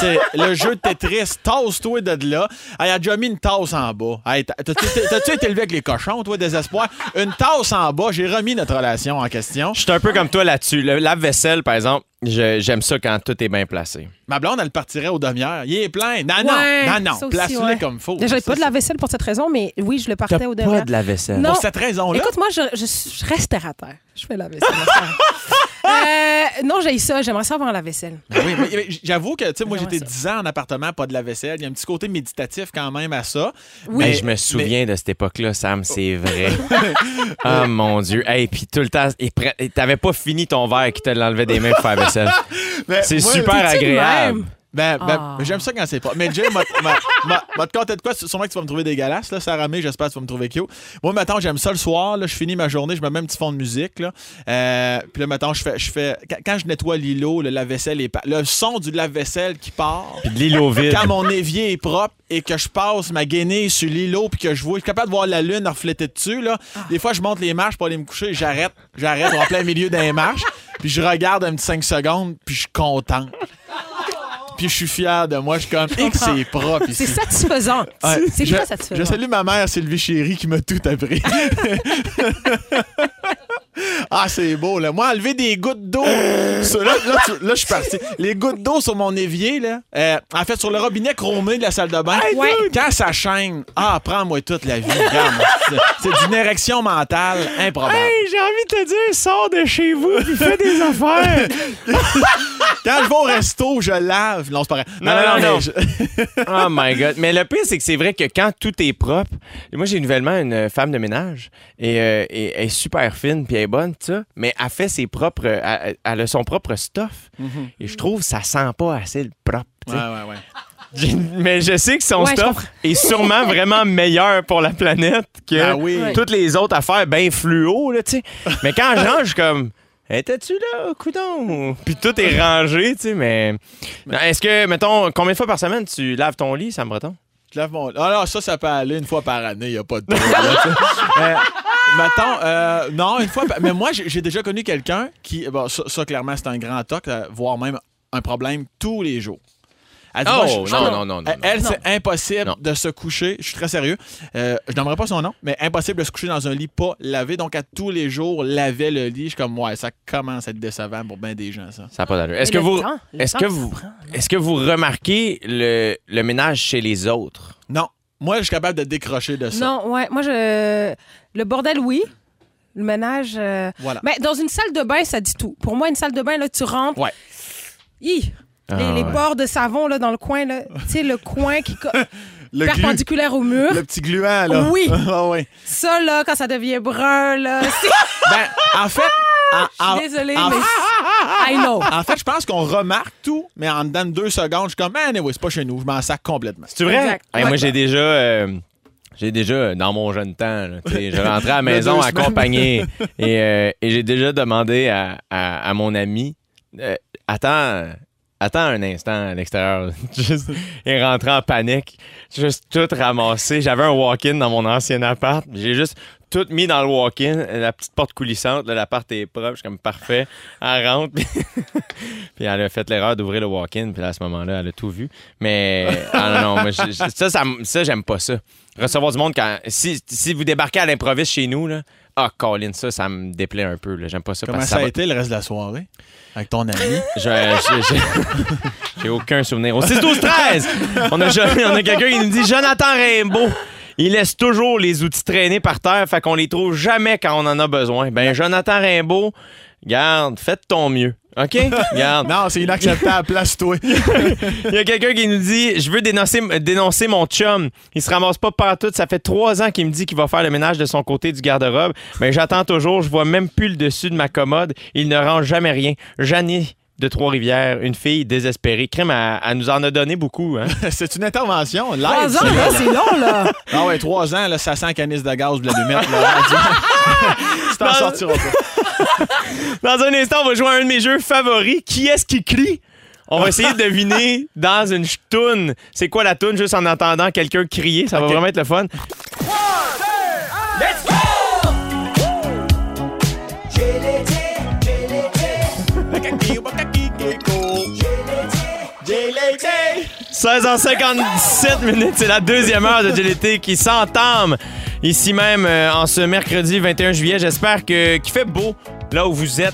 C'est le jeu de Tetris. Tasse-toi de là. Elle a déjà mis une tasse en bas. Hey, T'as-tu été élevé avec les cochons, toi, désespoir? Une tasse en bas, j'ai remis notre relation en question. Je suis un peu comme toi là-dessus. Le lave-vaisselle, par exemple, j'aime ça quand tout est bien placé. Ma blonde, elle partirait aux demi-heures. Il est plein. Non, Ouais, non, non, non. Place-le ouais. comme faut. Ça, pas de la vaisselle pour cette raison, mais oui, je le partais au pas demi de lave-vaisselle. Non. Pour cette raison-là? Écoute, moi, je, je, je reste terre à terre. Je fais la vaisselle. Euh, non, j'ai ça. J'aimerais ça avoir la vaisselle. Ben oui, mais- mais j'avoue que, tu sais, moi, j'étais ça. 10 ans en appartement, pas de la vaisselle. Il y a un petit côté méditatif quand même à ça. Oui. Hey, je me souviens de cette époque-là, Sam, c'est vrai. oh mon Dieu. Hey, puis tout le temps, t'avais pas fini ton verre qui te l'enlevait des mains pour faire la vaisselle. Mais C'est super agréable. Ben, ben, Ah. mais j'aime ça quand c'est pas. Mais Jay, m'a- m'a- m'a m'a te conter de quoi? Sûrement que tu vas me trouver dégueulasse, là, Sarah May, j'espère que tu vas me trouver cute. Moi, maintenant, j'aime ça le soir, là, je finis ma journée, je me mets un petit fond de musique, là. Euh, puis là, maintenant, je fais, je fais. quand- Quand je nettoie l'îlot, le lave-vaisselle est. Le son du lave-vaisselle qui part. Puis de au vide. Quand mon évier est propre et que je passe ma guenille sur l'îlot puis que je vois, je suis capable de voir la lune refléter dessus, là. Des fois, je monte les marches pour aller me coucher, j'arrête, j'arrête en plein milieu des marches, puis je regarde un petit 5 secondes, puis je suis content. Puis je suis fier de moi, je suis comme, et que c'est propre ici. C'est satisfaisant. Ouais. C'est très satisfaisant. Je salue ma mère, Sylvie Chéry, qui m'a tout appris. ah, c'est beau, là. Moi, enlever des gouttes d'eau. là, là, tu- là, je suis parti. Les gouttes d'eau sur mon évier, là. euh, en fait, sur le robinet chromé de la salle de bain. Ouais. Quand ça chaîne, ah, prends-moi toute la vie. C'est- d'une érection mentale improbable. Hey, j'ai envie de te dire, sors de chez vous puis fais des affaires. Quand je vais au resto, je lave. Non, c'est pas vrai. Non, non, non, mais non. je- Oh my God. Mais le pire, c'est que c'est vrai que quand tout est propre, moi, j'ai nouvellement une femme de ménage et, euh, et elle est super fine puis elle est bonne, ça, mais elle fait ses propres. Elle, elle a son propre stuff. Et je trouve que ça sent pas assez le propre. Ouais, ouais, ouais. Mais je sais que son Ouais, stuff est sûrement vraiment meilleur pour la planète que Ah oui. Toutes les autres affaires bien fluo, là, tu sais. Mais quand je range, je suis comme. Étais-tu là, coudon? Puis tout est rangé, tu sais, mais. Est-ce que, mettons, combien de fois par semaine tu laves ton lit, Sam Breton? Je lave mon. Ah non, ça, ça peut aller une fois par année, il n'y a pas de trouble, Euh, mettons, euh, non, une fois. Mais moi, j'ai déjà connu quelqu'un qui. Bon, ça, ça, clairement, c'est un grand toc, euh, voire même un problème tous les jours. Elle dit, Oh, moi, je- je- non, non, non, non, Elle, c'est impossible Non. de se coucher. Je suis très sérieux. Euh, je n'aimerais pas son nom, mais impossible de se coucher dans un lit pas lavé. Donc, à tous les jours, laver le lit. Je suis comme, ouais, ça commence à être décevant pour bien des gens, ça. Ça n'a pas d'allure. Est-ce que vous. Est-ce que vous. Est-ce que vous remarquez le, le ménage chez les autres? Non. Moi, je suis capable de décrocher de ça. Non, ouais. Moi, je. Le bordel, oui. Le ménage. euh, Voilà. Mais dans une salle de bain, ça dit tout. Pour moi, une salle de bain, là, tu rentres. Ouais. Hi! Ah, les, les ouais. bords de savon là, dans le coin, là. tu sais, le coin qui co- Le, glu- perpendiculaire au mur. le petit gluant, là. Oui. Ah oui. Ça, là, quand ça devient brun, là, c'est... Ben, en fait, en, en- Je suis désolée, en- mais... I know. en fait, je pense qu'on remarque tout, mais en dedans de deux secondes, je suis comme, anyway, c'est pas chez nous, je m'en sac complètement. C'est vrai? Exact. Hey. Moi, j'ai déjà. euh, j'ai déjà, dans mon jeune temps, là, je rentrais à la maison accompagné et, euh, et j'ai déjà demandé à, à- à mon ami euh, Attends, attends un instant à l'extérieur. Juste, il rentrait en panique, juste tout ramassé. J'avais un walk-in dans mon ancien appart. J'ai juste tout mis dans le walk-in, la petite porte coulissante. L'appart est propre, je suis comme parfait. Elle rentre. Puis, puis elle a fait l'erreur d'ouvrir le walk-in. Puis là, à ce moment-là, elle a tout vu. Mais ah non, non, moi, je- je- ça, ça, j'aime pas ça. Recevoir du monde quand. Si, si vous débarquez à l'improviste chez nous, là, ah, Colin, ça, ça me déplaît un peu. là. J'aime pas ça. Comment parce ça, ça a va- été le reste de la soirée? Avec ton ami? J'ai aucun souvenir. Au 6 12 13 on a, a quelqu'un qui nous dit Jonathan Rimbaud. Il laisse toujours les outils traîner par terre, fait qu'on les trouve jamais quand on en a besoin. Ben, Jonathan Rimbaud, garde, faites ton mieux. OK? Regarde. Non, c'est inacceptable. Place-toi. Il y a quelqu'un qui nous dit Je veux dénoncer, dénoncer mon chum. Il se ramasse pas partout. Ça fait trois ans qu'il me dit qu'il va faire le ménage de son côté du garde-robe. Mais j'attends toujours. Je vois même plus le dessus de ma commode. Il ne range jamais rien. Janie de Trois-Rivières, une fille désespérée. Crème, elle, elle nous en a donné beaucoup. Hein? c'est une intervention live. Trois ans, ça. là, c'est long, là. Ah ouais, trois ans, là, ça sent canis de gaz de la mettre. Là. tu t'en Dans- sortiras pas. Dans un instant, on va jouer à un de mes jeux favoris. Qui est-ce qui crie? On va essayer de deviner dans une toune. C'est quoi la toune juste en entendant quelqu'un crier? Ça va vraiment être le fun. 16h57 minutes, c'est la deuxième heure de GLT qui s'entame ici même euh, en ce mercredi 21 juillet. J'espère que qu'il fait beau là où vous êtes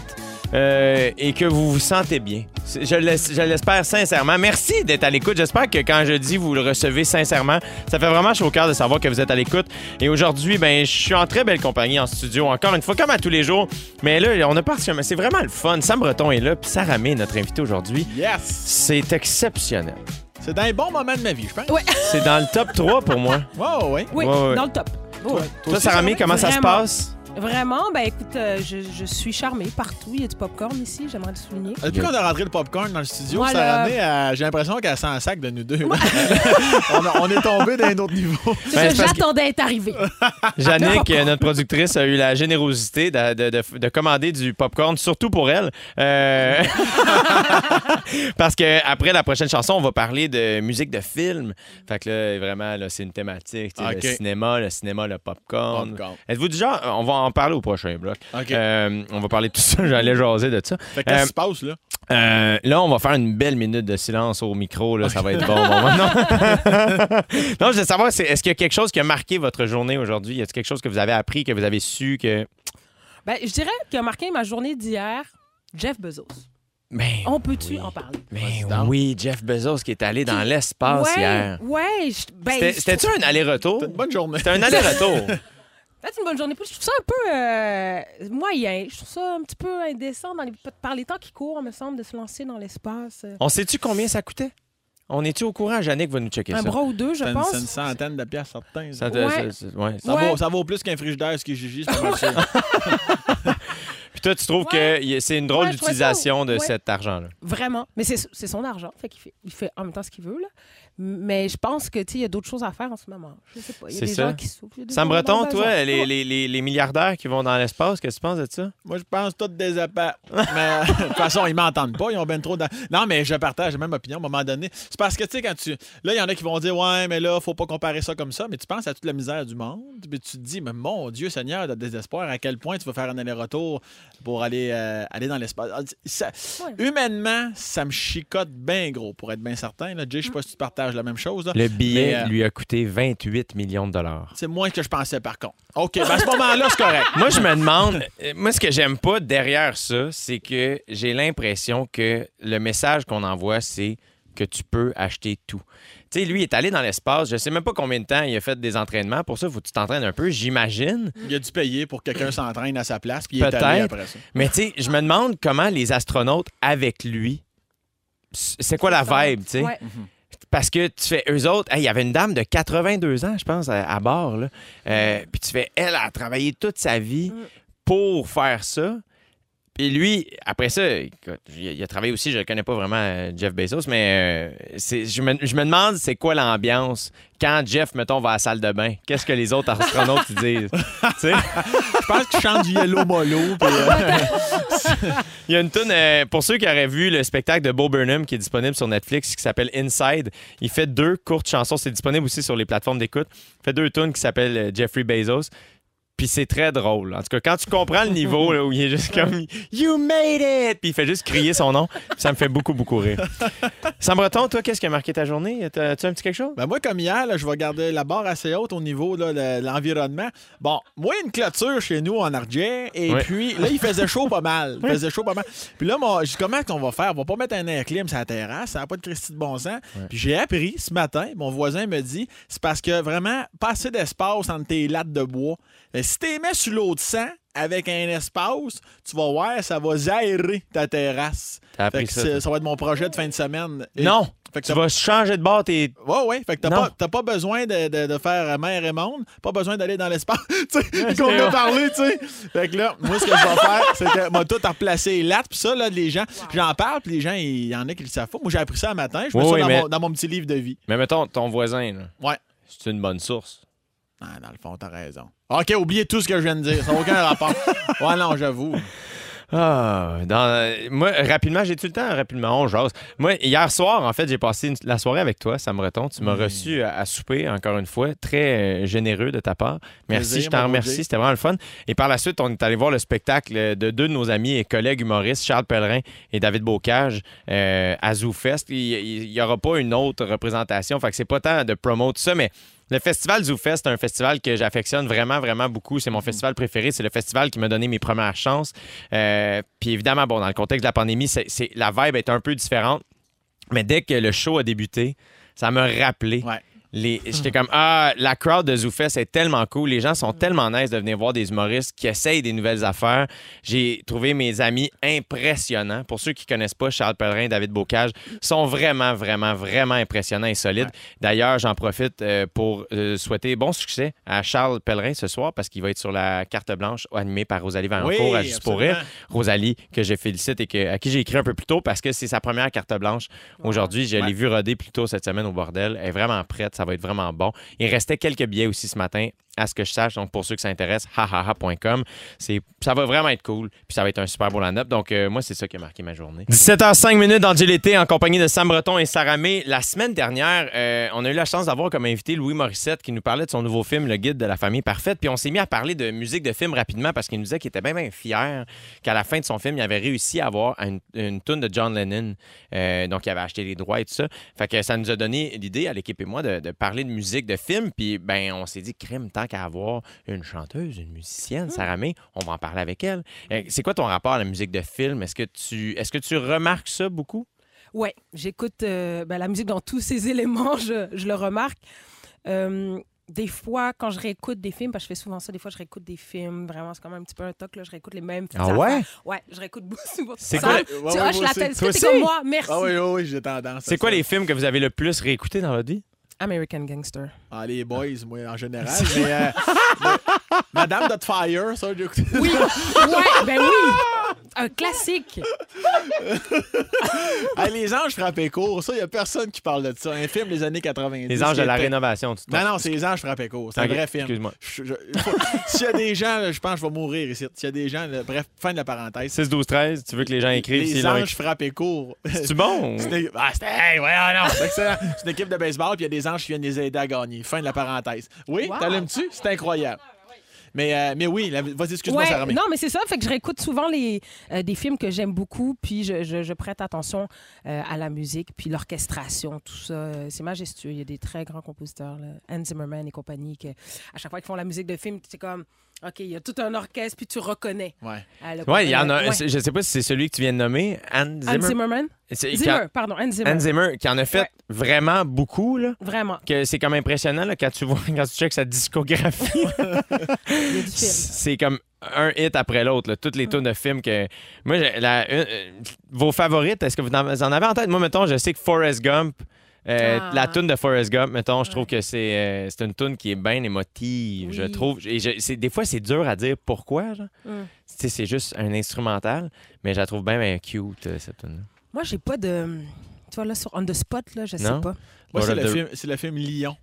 euh, et que vous vous sentez bien. Je l'es- je l'espère sincèrement. Merci d'être à l'écoute. J'espère que quand je dis vous le recevez sincèrement, ça fait vraiment chaud au cœur de savoir que vous êtes à l'écoute. Et aujourd'hui, ben, je suis en très belle compagnie en studio, encore une fois, comme à tous les jours. Mais là, on a mais c'est vraiment le fun. Sam Breton est là, puis Sarah May, notre invité aujourd'hui. Yes. C'est exceptionnel. C'est dans un bon moment de ma vie, je pense. Ouais. C'est dans le top 3 pour moi. Wow, ouais. Oui, Ouais, ouais. dans le top. Oui. Toi, aussi, Sarah May, comment ça se Vraiment. passe? Vraiment, ben écoute, euh, je, je suis charmée partout. Il y a du popcorn ici, j'aimerais le souligner. Depuis qu'on a rentré le popcorn dans le studio, Voilà. Sarah May, euh, j'ai l'impression qu'elle sent un sac de nous deux. on, a- on est tombé d'un autre niveau. C'est Ben, que c'est parce que- j'attendais être arrivé. Jannick, euh, notre productrice, a eu la générosité de, de- de- de commander du popcorn, surtout pour elle. Euh, Parce que après la prochaine chanson, on va parler de musique de film. Fait que là, vraiment, là, c'est une thématique. tu sais, Ok. Le cinéma, le cinéma, le popcorn. Popcorn. Êtes-vous du genre, on va en parler au prochain bloc. Euh, on va parler de tout ça, j'allais jaser de ça. Fait que qu'est-ce euh, qui se passe, là? Euh, là, on va faire une belle minute de silence au micro. Là, ça va être bon. bon, bon, non. non, je veux savoir, est-ce qu'il y a quelque chose qui a marqué votre journée aujourd'hui? Y a quelque chose que vous avez appris, que vous avez su, que... Ben, je dirais qu'a marqué ma journée d'hier, Jeff Bezos. Ben, On peut-tu oui. en parler? ben Vas-y donc. oui, Jeff Bezos qui est allé dans l'espace ouais, hier. Ouais, je- ben, C'était-tu un aller-retour? C'était une bonne journée. C'était un aller-retour. C'est une bonne journée. Je trouve ça un peu euh, moyen. Je trouve ça un petit peu indécent dans les, par les temps qui courent, me semble, de se lancer dans l'espace. Euh, on sait-tu combien ça coûtait? On est-tu au courant? Jannick va nous checker Un ça. bras ou deux, je pense. c'est une centaine de piastres, certains. Ça, Ouais. ça- ça- ouais. ça Ouais. vaut, ça vaut plus qu'un frigidaire, ce qui est Gigi, c'est pas mal sûr. Puis toi, tu trouves Ouais. que c'est une drôle d'utilisation de ouais. cet argent-là? Vraiment. Mais c'est c'est son argent. Fait qu'il fait, il fait en même temps ce qu'il veut. Là. Mais je pense que tu sais, il y a d'autres choses à faire en ce moment. Je sais pas. Il y a C'est des ça. gens qui souffrent. Sam Breton, toi, les, les- les- les milliardaires qui vont dans l'espace, qu'est-ce que tu penses de ça? Moi, je pense tous des appâts. Mais euh, de toute façon, ils m'entendent pas. Ils ont bien trop. Non, mais je partage la même opinion à un moment donné. C'est parce que, tu sais, quand tu. Là, il y en a qui vont dire, ouais, mais là, faut pas comparer ça comme ça. Mais tu penses à toute la misère du monde. Puis tu te dis, mais mon Dieu Seigneur, de désespoir, à quel point tu vas faire un aller-retour pour aller, euh, aller dans l'espace. Ah, ça- Ouais. Humainement, ça me chicote bien gros, pour être bien certain. Là. Jay, je sais pas si tu partages la même chose. là. Le billet Mais, euh, lui a coûté 28 millions de dollars. C'est moins que je pensais, par contre. OK, ben à ce moment-là, c'est correct. Moi, je me demande, euh, moi, ce que j'aime pas derrière ça, c'est que j'ai l'impression que le message qu'on envoie, c'est que tu peux acheter tout. Tu sais, lui, il est allé dans l'espace. Je sais même pas combien de temps il a fait des entraînements. Pour ça, il faut que tu t'entraînes un peu, j'imagine. Il a dû payer pour que quelqu'un s'entraîne à sa place, puis il est allé Peut-être. après ça. Mais tu sais, je me demande comment les astronautes avec lui, c'est quoi la vibe, tu sais? Ouais. Parce que tu fais, eux autres, hey, il y avait une dame de 82 ans, je pense, à, à bord. là. Euh, Puis tu fais, elle a travaillé toute sa vie Mm. pour faire ça. Puis lui, après ça, écoute, il a, il a travaillé aussi, je ne connais pas vraiment euh, Jeff Bezos, mais euh, je, me, je me demande c'est quoi l'ambiance quand Jeff, mettons, va à la salle de bain. Qu'est-ce que les autres astronautes disent? Je pense qu'il chante du Yellow Molo. euh, Il y a une tune pour ceux qui auraient vu le spectacle de Bo Burnham qui est disponible sur Netflix qui s'appelle Inside. Il fait deux courtes chansons, c'est disponible aussi sur les plateformes d'écoute. Il fait deux tunes qui s'appellent Jeffrey Bezos. Puis c'est très drôle. En tout cas, quand tu comprends le niveau là, où il est juste comme You made it! Puis il fait juste crier son nom. Ça me fait beaucoup, beaucoup rire. Sam Breton, toi, qu'est-ce qui a marqué ta journée? As-tu un petit quelque chose? Ben moi, comme hier, là, je vais garder la barre assez haute au niveau de l'environnement. Bon, moi, une clôture chez nous en Argent, et puis là, il faisait chaud pas mal. Il faisait chaud pas mal. Puis là, moi, je dis comment qu'on va faire? On va pas mettre un air clim sur la terrasse, ça n'a pas de Christy de bon sens. Puis j'ai appris ce matin, mon voisin me dit, c'est parce que vraiment, pas assez d'espace entre tes lattes de bois. Si tu les mets sur l'eau de sang, avec un espace, tu vas voir, ça va aérer ta terrasse. T'as Fait appris que ça. ça va être mon projet de fin de semaine. Et- Non! Fait que Tu vas changer de bord tes. Ouais, ouais. Fait que t'as pas, t'as pas besoin de, de- de faire mer et monde, pas besoin d'aller dans l'espace. tu sais, Ouais, qu'on a parlé, tu sais. Fait que là, moi, ce que je vais faire, c'est que moi, tout à replacer les puis ça, là, les gens, j'en parle, puis les gens, il y en a qui le savent pas. Moi, j'ai appris ça un matin, je mets Oui, ça oui, dans, mais- mon, dans mon petit livre de vie. Mais mettons, ton voisin, là, Ouais. c'est une bonne source. Ah, dans le fond, t'as raison. OK, oubliez tout ce que je viens de dire. Ça n'a aucun rapport. Ouais, non, j'avoue. Ah, dans, moi, rapidement, j'ai-tu le temps? Rapidement, on jase. Moi, hier soir, en fait, j'ai passé une- la soirée avec toi, Sam Breton. Tu m'as Oui. reçu à, à souper, encore une fois. Très euh, généreux de ta part. Merci, Plaisir, je t'en remercie. C'était vraiment le fun. Et par la suite, on est allé voir le spectacle de deux de nos amis et collègues humoristes, Charles Pellerin et David Bocage, euh, à ZooFest. Il n'y aura pas une autre représentation. Fait que c'est pas tant de promo, tout ça, mais le festival ZooFest, c'est un festival que j'affectionne vraiment, vraiment beaucoup. C'est mon festival préféré. C'est le festival qui m'a donné mes premières chances. Euh, puis évidemment, bon, dans le contexte de la pandémie, c'est, la vibe est un peu différente. Mais dès que le show a débuté, ça m'a rappelé. Ouais. Les, j'étais comme ah la crowd de ZooFest est tellement cool les gens sont tellement nice de venir voir des humoristes qui essayent des nouvelles affaires j'ai trouvé mes amis impressionnants pour ceux qui connaissent pas Charles Pellerin David Bocage sont vraiment vraiment vraiment impressionnants et solides d'ailleurs j'en profite euh, pour euh, souhaiter bon succès à Charles Pellerin ce soir parce qu'il va être sur la carte blanche animée par Rosalie Valancourt à Juste pour rire. Rosalie, que je félicite et que, à qui j'ai écrit un peu plus tôt parce que c'est sa première carte blanche aujourd'hui. Je l'ai Ouais. vu roder plus tôt cette semaine au bordel. Elle est vraiment prête. Ça va être vraiment bon. Il restait quelques billets aussi ce matin, à ce que je sache. Donc, pour ceux qui s'intéressent, hahaha.com. Ça va vraiment être cool. Puis ça va être un super beau line-up. Donc, euh, moi, c'est ça qui a marqué ma journée. 17h05 minutes dans GLT en compagnie de Sam Breton et Sarah May. La semaine dernière, euh, on a eu la chance d'avoir comme invité Louis Morissette qui nous parlait de son nouveau film, Le Guide de la famille parfaite. Puis on s'est mis à parler de musique de film rapidement parce qu'il nous disait qu'il était bien, bien fier qu'à la fin de son film, il avait réussi à avoir une, une tune de John Lennon. Euh, donc, il avait acheté les droits et tout ça. Fait que ça nous a donné l'idée à l'équipe et moi de, de parler de musique de film. Puis, ben, on s'est dit, crème, tant qu'à avoir une chanteuse, une musicienne, Sarah May, on va en parler avec elle. Euh, c'est quoi ton rapport à la musique de film? Est-ce que tu, est-ce que tu remarques ça beaucoup? Ouais, j'écoute euh, ben, la musique dans tous ses éléments, je, je le remarque. Euh, des fois, quand je réécoute des films, parce que je fais souvent ça, des fois, je réécoute des films, vraiment, c'est quand même un petit peu un toc, là, je réécoute les mêmes Ah affaires. ouais? Ouais, je réécoute beaucoup souvent. C'est quoi? Tu Ouais, hoches la tête. Toi comme moi? Merci. Ah oui, oui, oui, j'ai tendance. C'est quoi ça. les films que vous avez le plus réécoutés dans votre vie? American Gangster. Ah, les boys, moi, en général. mais, euh, mais- Madame Fire, ça, j'ai écouté. Oui, ouais, ben oui. Un classique. Ah, les anges frappaient court, ça, il n'y a personne qui parle de ça. Un film des années 90. Les anges de la rénovation. Tu te Non, non, c'est les anges frappaient court. C'est un vrai film. Excuse-moi. S'il y a des gens, là, je pense que je vais mourir ici. S'il y a des gens, là, bref, fin de la parenthèse. 6, 12, 13, tu veux que les gens écrivent Les anges frappaient court. C'est bon? C'est une... Ah, c'était... Hey, ouais, ah, non, c'est excellent. C'est une équipe de baseball, puis il y a des anges qui viennent les aider à gagner. Fin de la parenthèse. Oui, Wow. t'allumes-tu? C'est incroyable. Mais, euh, mais oui, la- vas-y, excuse-moi, Ouais, Sarah. mais- non, mais c'est ça. Fait que je réécoute souvent les, euh, des films que j'aime beaucoup, puis je, je- je prête attention euh, à la musique, puis l'orchestration, tout ça. C'est majestueux. Il y a des très grands compositeurs, là, Hans Zimmerman et compagnie, que à chaque fois qu'ils font la musique de film, c'est comme, OK, il y a tout un orchestre, puis tu reconnais. Ouais. le Ouais, il y en a. Ouais. Je sais pas si c'est celui que tu viens de nommer, Anne Zimmer. Zimmerman? C'est- qui Zimmer, a- pardon, Hans Zimmer. Anne Zimmer, qui en a fait Ouais. vraiment beaucoup, là. Vraiment. Que c'est comme impressionnant là, quand tu vois, quand tu checks sa discographie. Il y a du film. c'est comme un hit après l'autre. Toutes les tunes de films que. Moi, j'ai- la- une- euh, vos favorites, est-ce que vous en vous en avez en tête? Moi, mettons, je sais que Forrest Gump. Euh, Ah. La tune de Forrest Gump, mettons, je Ouais. trouve que c'est euh, c'est une tune qui est bien émotive, je trouve. Et je- des fois, c'est dur à dire pourquoi. genre. Mm. Sais, C'est juste un instrumental, mais je la trouve bien, bien cute, euh, cette tune Moi, j'ai pas de. Tu vois, là, sur On the Spot, là, je sais pas. Moi, c'est le, film, c'est le film Lion.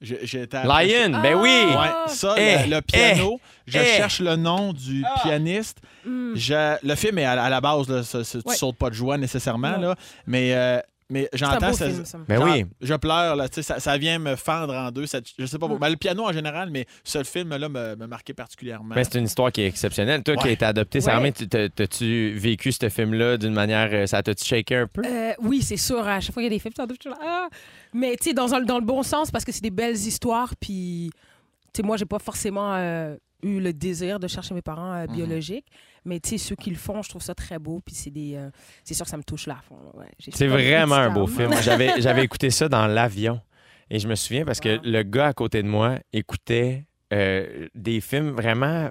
J'ai, j'ai été Lion, ben oui! Ouais, Ah! ça, Eh, le, le piano, je eh. cherche le nom du pianiste. Hmm. Je- le film est à, à la base, là, ça- ça- tu Ouais. sautes pas de joie nécessairement, là, mais, euh, mais j'entends ça. film, ça. Ben oui. Je pleure, là, tu sais, ça, ça vient me fendre en deux. ça- je sais pas, Mm. ben, le piano en général, mais ce film-là me, me marquait particulièrement. Ben, c'est une histoire qui est exceptionnelle. Toi qui as été adopté, Ouais. Sarah t'as-tu vécu ce film-là d'une manière. euh, Ça t'a-tu shaké un peu? Euh, oui, c'est sûr. À chaque fois qu'il y a des films, suis là, ah! Mais tu sais, dans, le bon sens, parce que c'est des belles histoires. Puis, tu sais, moi, j'ai pas forcément euh, eu le désir de chercher mes parents euh, biologiques. Mais tu sais, ceux qui le font, je trouve ça très beau. Puis c'est des, euh, c'est sûr que ça me touche là. à fond, là. Ouais, j'ai C'est fait vraiment un beau film. J'avais, j'avais écouté ça dans l'avion. Et je me souviens parce que Wow. le gars à côté de moi écoutait euh, des films vraiment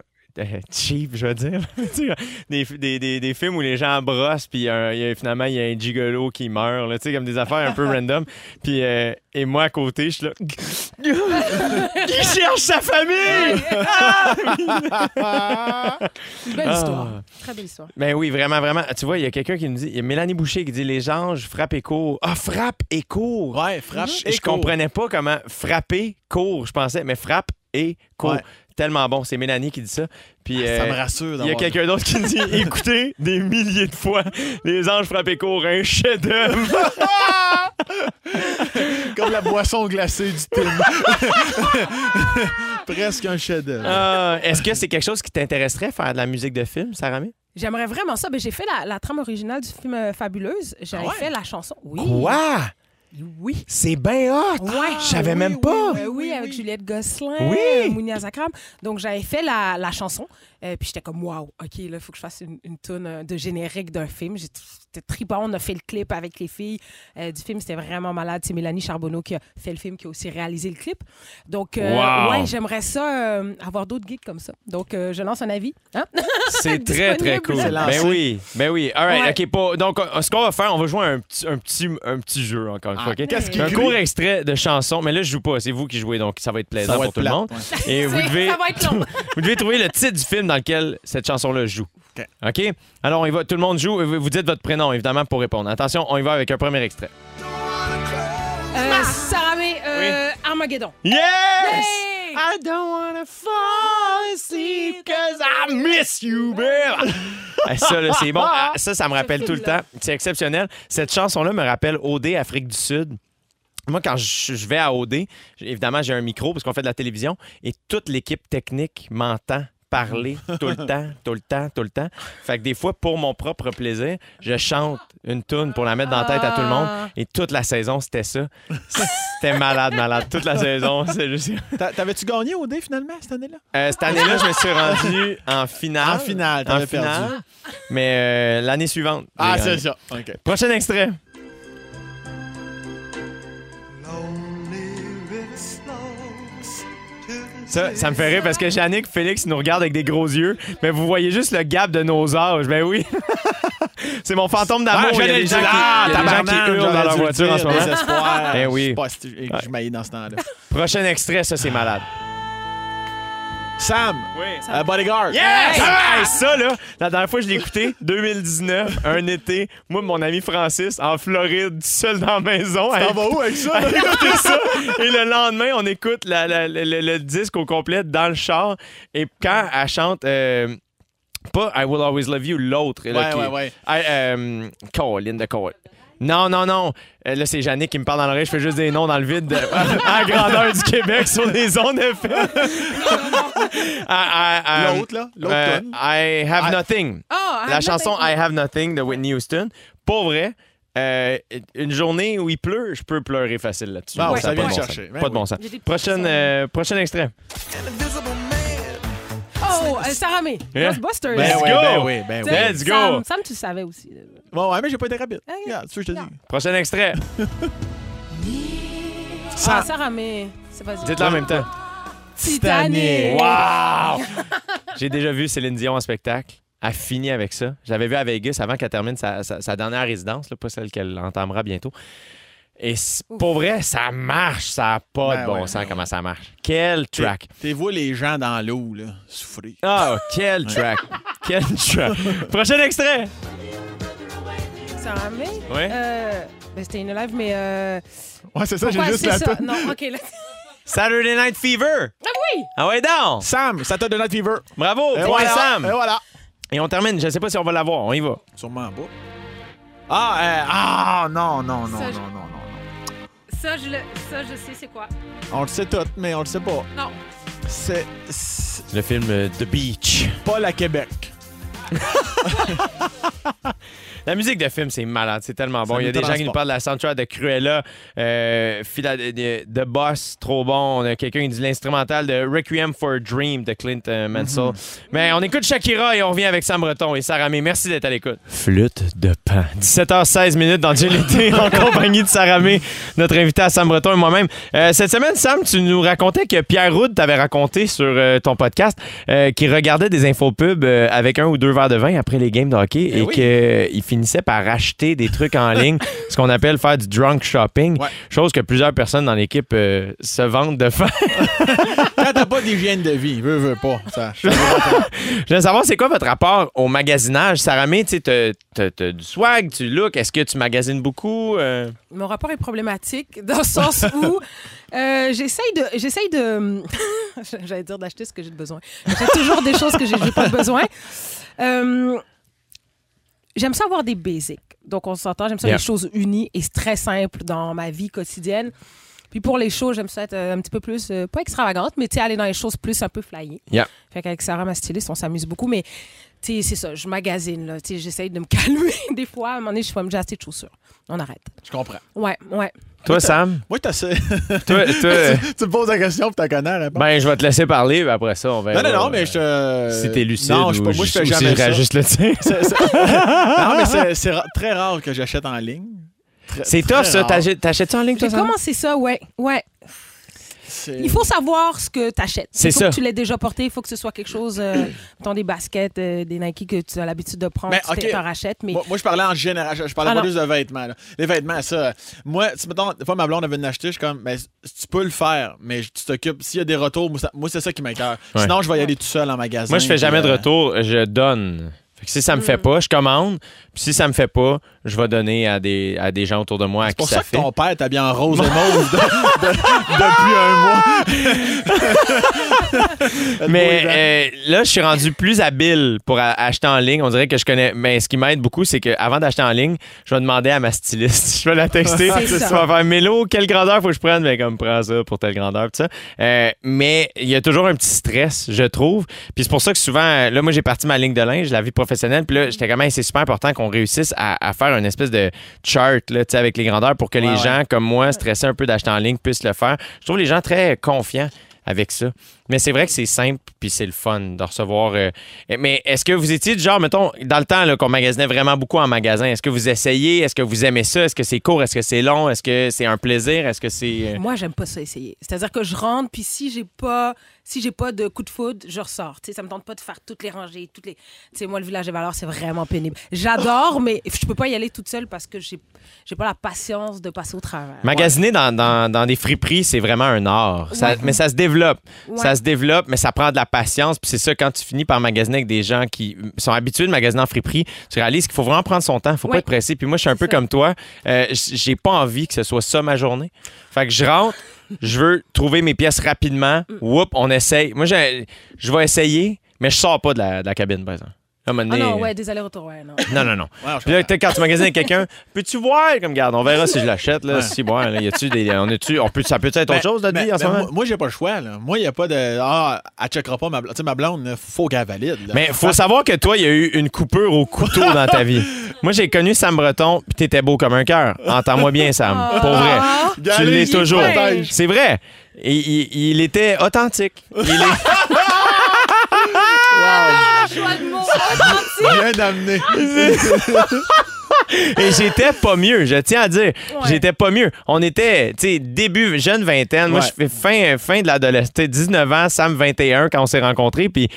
cheap, je veux dire. Des, des, des, des films où les gens brossent, puis euh, il y a- finalement, il y a un gigolo qui meurt, là, tu sais, comme des affaires un peu random. Puis, euh, et moi, à côté, je suis là. il cherche sa famille! Belle Ah. histoire. Très belle histoire. Ben oui, vraiment, vraiment. Tu vois, il y a quelqu'un qui nous dit, il y a Mélanie Boucher qui dit les anges frappent et courent. Ah, frappe et court. Ouais, frappe. Je, et je court. comprenais pas comment frapper court, je pensais, mais frappe et court. Ouais. Tellement bon. C'est Mélanie qui dit ça. Puis, Ça euh, me rassure il y a quelqu'un d'autre qui dit écoutez des milliers de fois les anges frappent et courent, un chef-d'œuvre. Comme la boisson glacée du Tim. Presque un chef-d'œuvre. Ah, Est-ce que c'est quelque chose qui t'intéresserait faire de la musique de film, Sarah May? J'aimerais vraiment ça. Ben, j'ai fait la, la trame originale du film euh, Fabuleuse. J'avais Ah ouais? fait la chanson. Oui. Quoi? Oui. C'est bien hot! Ouais. Je savais même pas! Euh, oui, avec Juliette Gosselin, Oui. euh, Mounia Zakram. Donc, j'avais fait la, la chanson. euh, puis j'étais comme, waouh, OK, là, il faut que je fasse une, une tune euh, de générique d'un film. J'ai- C'était trippant. On a fait le clip avec les filles euh, du film. C'était vraiment malade. C'est Mélanie Charbonneau qui a fait le film, qui a aussi réalisé le clip. Donc, euh, Wow. ouais, j'aimerais ça, euh, avoir d'autres gigs comme ça. Donc, euh, je lance un avis. Hein? C'est très, très cool. Ben oui, ben oui. All right, Ouais. OK, donc, ce qu'on va faire, on va jouer un petit, un petit, un petit jeu, encore une Ah, fois. Qu'est-ce un court extrait de chanson, mais là, je joue pas. C'est vous qui jouez, donc ça va être plaisant Ça va pour être tout le monde. ouais. Et vous devez, Ça va être long. vous devez trouver le titre du film dans lequel cette chanson-là joue. OK. OK? Alors, on y va. Tout le monde joue. Vous dites votre prénom, évidemment, pour répondre. Attention, on y va avec un premier extrait. Euh, Sarah May, euh, Armageddon. Yes! I don't wanna fall asleep cause I miss you, babe. Ah, ça, là, c'est bon. Ah, Ça, ça me rappelle tout le temps. C'est exceptionnel. Cette chanson-là me rappelle OD Afrique du Sud. Moi, quand je je vais à OD, j'ai- évidemment, j'ai un micro parce qu'on fait de la télévision et toute l'équipe technique m'entend parler tout le temps, tout le temps, tout le temps. Fait que des fois, pour mon propre plaisir, je chante une tune pour la mettre dans la tête à tout le monde. Et toute la saison, c'était ça. C'était malade, malade. Toute la saison, c'est juste... T'a- T'avais-tu gagné au dé finalement cette année-là? Euh, cette année-là, je me suis rendu en finale. En finale, En t'avais finale. perdu. Mais euh, l'année suivante. Ah, c'est ça. OK. Prochain extrait. Ça, ça me fait rire parce que Yannick Félix nous regarde avec des gros yeux, mais vous voyez juste le gap de nos âges. Ben oui. c'est mon fantôme d'amour. Ah, il y a des gens qui. Ah, il y a des gens qui hurlent dans leur voiture en ce moment. Eh oui. Je sais pas si tu- je maillis dans ce temps-là. Prochain extrait, ça, c'est malade. Sam, Oui. euh, Bodyguard. Yes! Hey, ça, là, la dernière fois que je l'ai écouté, 2019, un été, moi et mon ami Francis, en Floride, seul dans la maison. T'en vas où avec ça? ça. Et le lendemain, on écoute la- la- la- le, le disque au complet dans le char. Et quand elle chante, euh, pas I Will Always Love You, l'autre. là, Ouais, qui- ouais, ouais. I, euh, Colin de Cole. Non, non, non. Euh, là, c'est Jannick qui me parle dans l'oreille. Je fais juste des noms dans le vide de- à la grandeur du Québec sur les ondes FM. I- I- um, L'autre, là? L'autre euh, tonne. I Have I- Nothing. Ah, La ah, chanson I Have Nothing de Whitney Houston. Pour vrai, euh, une journée où il pleut, je peux pleurer facile là-dessus. Bon, Ça vient pas de chercher. sens. Ben Pas de oui. bon sens. J'ai des petits Prochaine, euh, prochain extrait. Oh, euh, Sarah May. Yeah. Ghostbusters. Ben Let's oui, go. ben oui, ben oui. Let's go. Sam, Sam, tu le savais aussi. Ouais, mais j'ai pas été rapide. Ok. Regarde, c'est ce que je te Non. dis. Prochain extrait. Ah, Sam, Sarah May. C'est vas-y. Dites-le en même temps. Titanic. Wow! J'ai déjà vu Céline Dion en spectacle. Elle finit avec ça. Je l'avais vu à Vegas avant qu'elle termine sa, sa- sa dernière résidence, là, pas celle qu'elle entamera bientôt. Et c- pour vrai, ça marche. Ça n'a pas Ben de bon ouais, sens ben comment ça marche. Quel track. t'es vois les gens dans l'eau, là, souffrir. Ah, quel track. quel track. Prochain extrait. Sarah May. Ouais. Euh, ben, c'était une live, mais. Euh, Ouais, c'est ça, j'ai juste la ça? Non, OK. Là. Saturday Night Fever. Ah oui! Ah ouais, donc? Sam, donné Night Fever. Bravo, Et point voilà, Sam. Et voilà. Et on termine. Je sais pas si on va l'avoir. On y va. Sûrement pas. Ah, euh, ah, non, non, non, Ça, non, je- non, non, non. Ça, je, le, ça, je sais c'est quoi. On le sait tout, mais on le sait pas. Non. C'est c'est Le film euh, The Beach. pas la Québec. La musique de film, c'est malade. C'est tellement bon. Il y a des gens qui nous parlent de la soundtrack de Cruella, euh, de, Boss, trop bon. On a quelqu'un qui dit l'instrumental de Requiem for a Dream de Clint euh, Mansell. Mhm. Mais on écoute Shakira et on revient avec Sam Breton et Sarah May. Merci d'être à l'écoute. Flûte de pan. 17h16 minutes dans Dieu l'été en compagnie de Sarah May, notre invité à Sam Breton et moi-même. Euh, cette semaine, Sam, tu nous racontais que Pierre Roud t'avait raconté sur euh, ton podcast qu'il regardait des infopubs euh, avec un ou deux verres de vin après les games de hockey Eh et oui. qu'il finissait par acheter des trucs en ligne, ce qu'on appelle faire du drunk shopping, Ouais. chose que plusieurs personnes dans l'équipe euh, se vantent de faire. Quand t'as pas d'hygiène de vie, veux, veux pas. Ça, je- veux savoir, c'est quoi votre rapport au magasinage? Sarah May, tu sais, t'as- du swag, tu look, est-ce que tu magasines beaucoup? euh? Mon rapport est problématique dans le sens où euh, j'essaye de. J'essaye de. J'allais dire d'acheter ce que j'ai besoin. J'ai toujours des choses que j'ai j'ai pas besoin. Euh, j'aime ça avoir des basics. Donc, on s'entend, j'aime ça Yeah. les choses unies et très simples dans ma vie quotidienne. Puis pour les choses, j'aime ça être euh, un petit peu plus, euh, pas extravagante, mais tu sais, aller dans les choses plus un peu flyées. Yeah. Fait qu'avec Sarah, ma styliste, on s'amuse beaucoup, mais tu sais, c'est ça, je magasine, là. Tu sais, j'essaye de me calmer des fois. À un moment donné, je fais, j'ai assez de chaussures. On arrête. je comprends. Ouais, ouais. Toi, Sam? Moi, t'as ça. toi, toi, tu me poses la question puis t'en connais la réponse. ben, je vais te laisser parler, puis après ça, on va. non, non, non, mais je te. Si t'es lucide, Non, je, ou moi, je fais si jamais je ça. rajuste le c'est- non, mais c'est- très rare que j'achète en ligne. C'est tough, ça. rare. T'achètes- T'achètes-tu en ligne, toi, J'ai commencé ça, ouais, ouais. Il faut savoir ce que tu achètes. C'est Il faut ça. que tu l'aies déjà porté. Il faut que ce soit quelque chose, euh, mettons des baskets, euh, des Nike que tu as l'habitude de prendre, Ben, tu ok. t'en rachètes. Mais Moi, moi, je parlais en général. Je, je parlais Ah, pas non. juste de vêtements. là. Les vêtements, ça. Moi, tu mettons, des fois, ma blonde avait une acheter, je suis comme, ben, tu peux le faire, mais tu t'occupes. S'il y a des retours, moi, c'est ça qui m'écoeure. Ouais. Sinon, je vais y aller tout seul en magasin. Moi, je fais jamais de euh, retour, je donne. Fait que si ça me fait pas, je commande. Puis si ça me fait pas, je vais donner à des, à des gens autour de moi à C'est pour ça, ça que fait. ton père t'habille en rose et mauve de- de- depuis un mois. Mais euh, là, je suis rendu plus habile pour a- acheter en ligne. On dirait que je connais. Mais ce qui m'aide beaucoup, c'est qu'avant d'acheter en ligne, je vais demander à ma styliste. Je vais la texter. Tu vas faire Mélo, quelle grandeur faut que je prenne? Mais comme, prends ça pour telle grandeur. Tout ça. Euh, mais il y a toujours un petit stress, je trouve. Puis c'est pour ça que souvent, euh, là, moi, j'ai parti ma ligne de linge, la vie professionnelle. Puis là, j'étais quand même, c'est super important qu'on réussisse à, à faire une espèce de chart là, avec les grandeurs pour que Ouais, les ouais. gens comme moi, stressés un peu d'acheter en ligne, puissent le faire. Je trouve les gens très confiants avec ça. Mais c'est vrai que c'est simple puis c'est le fun de recevoir. euh, Mais est-ce que vous étiez du genre, mettons, dans le temps qu'on magasinait vraiment beaucoup en magasin, est-ce que vous essayez? Est-ce que vous aimez ça? Est-ce que c'est court? Est-ce que c'est long? Est-ce que c'est un plaisir? Est-ce que c'est. euh, moi, j'aime pas ça essayer. C'est-à-dire que je rentre, puis si j'ai pas, si j'ai pas de coup de foudre, je ressors. Sais, ça me tente pas de faire toutes les rangées, toutes les. Sais, moi, le village des valeurs, c'est vraiment pénible. J'adore, mais je peux pas y aller toute seule parce que j'ai, j'ai pas la patience de passer au travers. Magasiner dans, dans- dans des friperies, c'est vraiment un art. Ça- Ouais. Mais ça se développe. Ouais. Ça se développe, mais ça prend de la patience. Puis c'est ça, quand tu finis par magasiner avec des gens qui sont habitués de magasiner en friperie, tu réalises qu'il faut vraiment prendre son temps. Il faut pas être pressé. Puis moi, je suis un peu ça. comme toi. Euh, J'ai pas envie que ce soit ça ma journée. Fait que je rentre, je veux trouver mes pièces rapidement. Mm. Whoop, on essaye. Moi, je, je vais essayer, mais je sors pas de la, de la cabine, par exemple. À un moment Ah non, ouais, des allers-retours, ouais, non. non, non, non. Je Puis là, peut-être quand tu magasines avec quelqu'un, peux-tu voir? Comme garde, on verra si je l'achète. Là, Ouais. Si, bon, là, y a-tu des. On est-tu, on peut, ça peut être autre Ben, chose, notre ben, vie, en ce ben, moment? Moi, j'ai pas le choix. Là. Moi, il n'y a pas de. Ah, elle checkera pas ma blonde. Tu sais, ma blonde, là, faut qu'elle valide. là. Mais faut savoir que toi, il y a eu une coupure au couteau dans ta vie. Moi, j'ai connu Sam Breton, puis t'étais beau comme un cœur. Entends-moi bien, Sam. Pour vrai. Ah, Tu l'es toujours. C'est vrai. Et, il, il était authentique. Il est- mots. Bien amené. Et j'étais pas mieux, je tiens à dire. Ouais. J'étais pas mieux. On était, tu sais, début, jeune vingtaine. Moi, je fais fin, fin de l'adolescence. 19 ans, Sam 21 quand on s'est rencontrés. Puis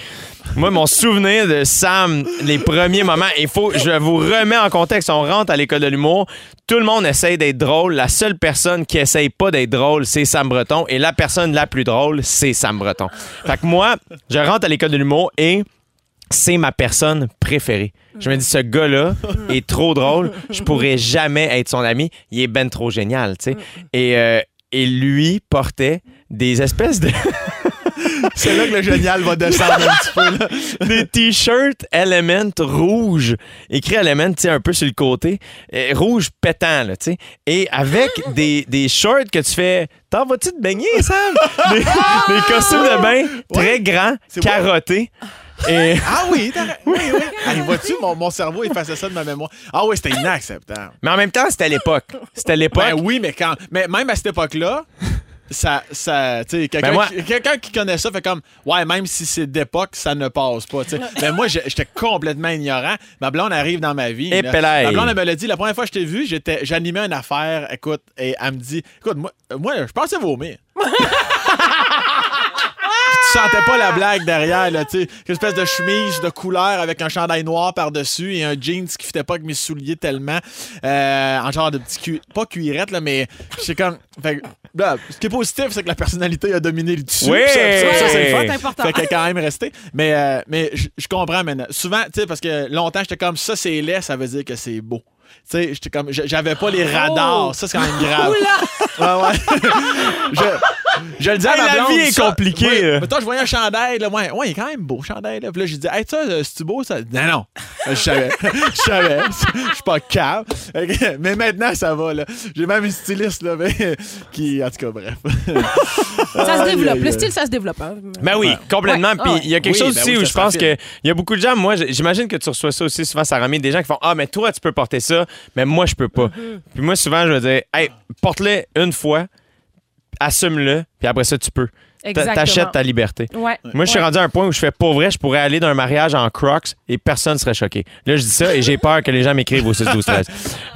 moi, mon souvenir de Sam, les premiers moments, il faut, je vous remets en contexte. On rentre à l'école de l'humour. Tout le monde essaye d'être drôle. La seule personne qui essaye pas d'être drôle, c'est Sam Breton. Et la personne la plus drôle, c'est Sam Breton. Fait que moi, je rentre à l'école de l'humour et c'est ma personne préférée. Je me dis, ce gars-là est trop drôle. Je pourrais jamais être son ami. Il est ben trop génial, tu sais. Et, euh, et lui portait des espèces de C'est là que le génial va descendre un petit peu. Là. des t-shirts Element rouges, écrit Element, tu sais, un peu sur le côté, euh, rouge pétant, là, tu sais, et avec des, des shorts que tu fais, t'en vas-tu te baigner, Sam? Des, des costumes de bain très grands, C'est moi. Et Ah oui, oui, oui. Hey, vois-tu, mon, mon cerveau effaçait ça de ma mémoire. Ah oui, c'était inacceptable. mais en même temps, c'était l'époque. C'était l'époque. Ben oui, mais quand. Mais même à cette époque-là, ça. ça quelqu'un Ben moi- qui, quelqu'un qui connaît ça fait comme. Ouais, même si c'est d'époque, ça ne passe pas. Mais moi, j'ai- j'étais complètement ignorant. Ma blonde arrive dans ma vie. Et là. Ma blonde, elle me l'a dit. La première fois que je t'ai vu, j'étais, j'animais une affaire. Écoute, et elle me dit Écoute, moi, moi je pensais vomir. tu sentais pas la blague derrière, là, tu sais. Une espèce de chemise de couleur avec un chandail noir par-dessus et un jeans qui fitait pas avec mes souliers tellement. Euh, en genre de petit cu... Pas cuirette, là, mais c'est comme. Fait, que, là, ce qui est positif, c'est que la personnalité a dominé le dessus. Oui! Ça, ça, ça, c'est le fun. C'est important. Fait qu'elle est quand même restée. Mais, euh, mais je je comprends maintenant. Souvent, tu sais, parce que longtemps, j'étais comme ça, c'est laid, ça veut dire que c'est beau. Tu sais, j'étais comme. J'avais pas les radars. Ça, c'est quand même grave. Ouais, ouais. je, je le dis à Hey, ma la blonde, vie est ça, compliquée, ouais, là. mettons, je voyais un chandail, là. Ouais, ouais, il est quand même beau, chandail, là. Puis là, j'ai dit, hey, ça, euh, c'est-tu beau, ça? Non, non. Je savais. Je savais. Je suis pas cave. Mais maintenant, ça va, là. J'ai même une styliste, là, mais, qui, en tout cas, bref. Ça se développe. Le style, ça se développe. hein. Ben oui, complètement. Ouais. Puis il y a quelque Oui, chose ben aussi oui, où je se pense qu'il y a beaucoup de gens, moi, j'imagine que tu reçois ça aussi souvent, ça ramène des gens qui font Ah, mais toi, tu peux porter ça, mais moi, je peux pas. Mm-hmm. Puis moi, souvent, je vais dire Hey, porte-le une fois, assume-le, puis après ça, tu peux. T'achètes ta liberté. Ouais. Moi, je suis Ouais. rendu à un point où je fais pour vrai, je pourrais aller d'un mariage en Crocs et personne serait choqué. Là, je dis ça et j'ai peur que les gens m'écrivent au 6 12 13.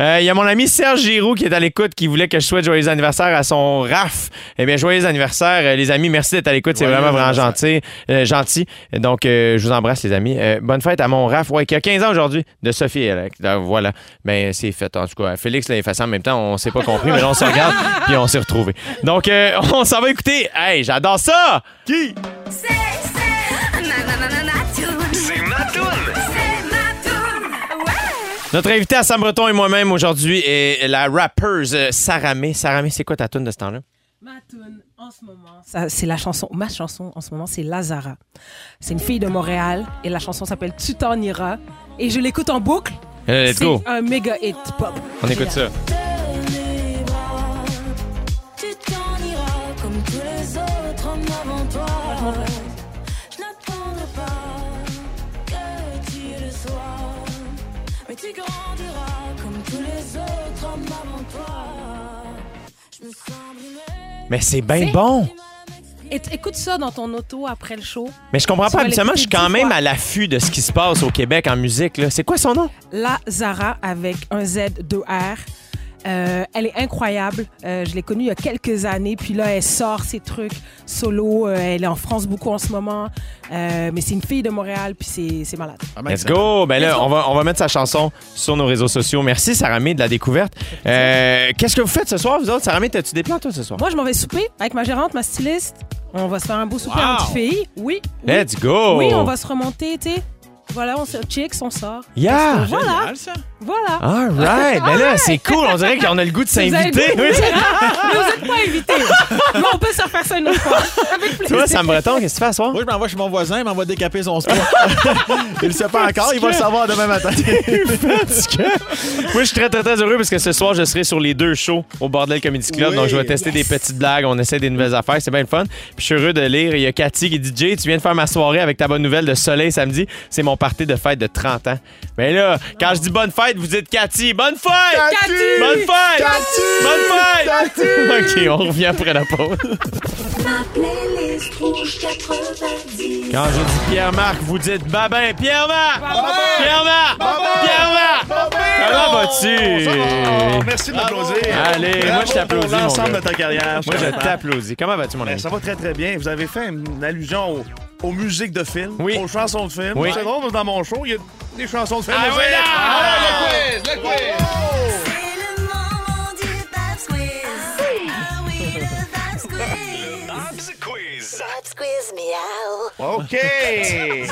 Euh, Il y a mon ami Serge Giroux qui est à l'écoute, qui voulait que je souhaite joyeux anniversaire à son RAF. Eh bien, joyeux anniversaire, euh, les amis. Merci d'être à l'écoute. C'est vraiment, vraiment gentil. euh, gentil. Donc, euh, je vous embrasse, les amis. Euh, bonne fête à mon RAF, ouais, qui a 15 ans aujourd'hui, de Sophie. Elle, voilà. Ben, c'est fait. En tout cas, Félix l'a effacé en même temps. On s'est pas compris, mais là, on se regarde puis on s'est retrouvés. Donc, euh, on s'en va écouter. Hey, j'adore ça! Qui? C'est, c'est. C'est ma toune. C'est ma toune. Ouais. Notre invité à Sam Breton et moi-même aujourd'hui est la rappeuse euh, Saramé. Saramé, c'est quoi ta tune de ce temps-là? Ma tune en ce moment, ça, c'est la chanson, ma chanson en ce moment, c'est Lazara. C'est une fille de Montréal et la chanson s'appelle Tu t'en iras. Et je l'écoute en boucle. Euh, let's c'est go. un méga hit pop. On écoute ça. Tu grandiras comme tous les autres hommes avant toi. Je me sens brûlée. Mais c'est bien bon. Et écoute ça dans ton auto après le show. Mais je comprends pas. Habituellement, je suis quand même fois. à l'affût de ce qui se passe au Québec en musique. C'est quoi son nom? Lazara avec un Z, 2 R. Euh, elle est incroyable. Euh, je l'ai connue il y a quelques années. Puis là, elle sort ses trucs solo. Euh, elle est en France beaucoup en ce moment. Euh, mais c'est une fille de Montréal. Puis c'est- c'est malade. Ah, ben, Let's c'est- go! Ben là, on va, on va mettre sa chanson sur nos réseaux sociaux. Merci, Saramé, de la découverte. Euh, Qu'est-ce que vous faites ce soir, vous autres? Saramé, t'as-tu des plans, toi, ce soir? Moi, je m'en vais souper avec ma gérante, ma styliste. On va se faire un beau souper Wow. entre filles. Oui. oui. Let's go! Oui, on va se remonter, tu sais. Voilà, on se chicks, on sort. Yeah! Voilà, Génial, ça. voilà. All right! Ben là, c'est cool. On dirait qu'on a le goût de s'inviter. le goût de Oui. Mais vous n'êtes pas invités. Mais on peut se refaire ça une autre fois. Avec plaisir. Toi, Sam Breton, qu'est-ce que tu fais ce soir? Moi, je m'envoie chez mon voisin, il m'envoie décaper son squat. il le sait pas encore, il va le savoir demain matin. Moi, je suis très, très, très heureux parce que ce soir, je serai sur les deux shows au Bordel Comedy Club. Oui. Donc, je vais tester des petites blagues. On essaie des nouvelles affaires. C'est bien le fun. Puis, je suis heureux de lire. Il y a Cathy qui dit Jay, tu viens de faire ma soirée avec ta bonne nouvelle de soleil samedi. C'est mon party de fête de 30 ans. Mais là, quand je dis bonne fête, vous dites Cathy. Bonne fête! Cathy! Bonne fête! Cathy! Bonne fête! OK, on revient après la pause. Ma playlist rouge 90. Quand je dis Pierre-Marc, vous dites Babin. Pierre-Marc! Pierre-Marc! Pierre-Marc! Comment vas-tu? Va. Merci de m'applaudir. Allez, moi, je t'applaudis, l'ensemble de ta carrière. Moi, je t'applaudis. Comment vas-tu, mon Ben, ami? Ça va très, très bien. Vous avez fait une allusion aux, aux musiques de films, Oui. aux chansons de films. Oui. C'est drôle, dans mon show, il y a des chansons de films. Ah oui, là! Ah, le quiz, le quiz! Ah miaou. OK.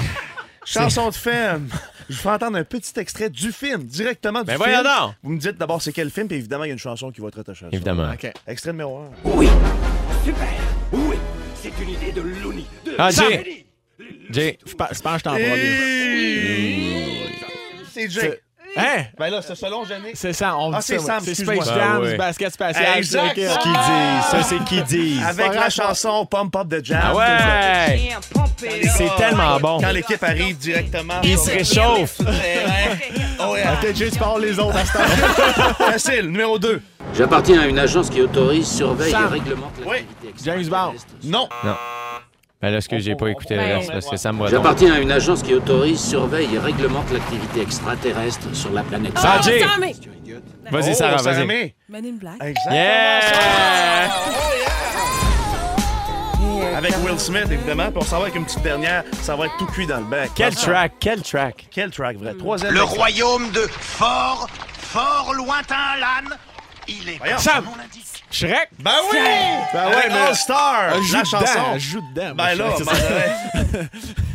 Chanson de film. Je vous fais entendre un petit extrait du film, directement du Ben film. voyons donc. Vous me dites d'abord c'est quel film, puis évidemment, il y a une chanson qui va être attachée à ça. Évidemment. OK. Extrait numéro 1. Oui, super. Oui, c'est une idée de Looney. De Ah, Jay. Jay. Je pense je pense que je t'en parle. C'est Jay. Hein? Ben là, c'est selon Yannick. C'est ça, on Ah, dit c'est ça. Sam, C'est. Space Ah, Jam, ouais. du basket spatial. Exact. c'est qu'ils disent, ça c'est qu'ils disent. Avec la chanson Pump Up the Jam. Ah ouais! C'est tellement bon. Quand l'équipe arrive directement. Il se réchauffe. Ok, Jay, tu parles les autres à ce temps. Facile, numéro 2. J'appartiens à une agence qui autorise, surveille Sam. et réglemente Oui. l'activité James Bond. extraterrestre. Non. Ben là, ce que j'ai pas écouté le reste, parce que ça me. J'appartiens à une agence qui autorise, surveille et réglemente l'activité extraterrestre sur la planète. Ah, mais- Vas-y, Oh, Sarah, vas-y. Men in Black. Exactement. Yeah! Avec Will Smith, évidemment. S'en va avec une petite dernière. Ça va être tout cuit dans le bec. Quel track, quel track? Quel track, vrai? Troisième. Le royaume de fort, fort lointain l'âne. Il est Voyons. Sam. Shrek? Ben oui! Ben ouais, mais- All Star! La dedans, chanson. elle joue dedans. Ben là, C'est ben,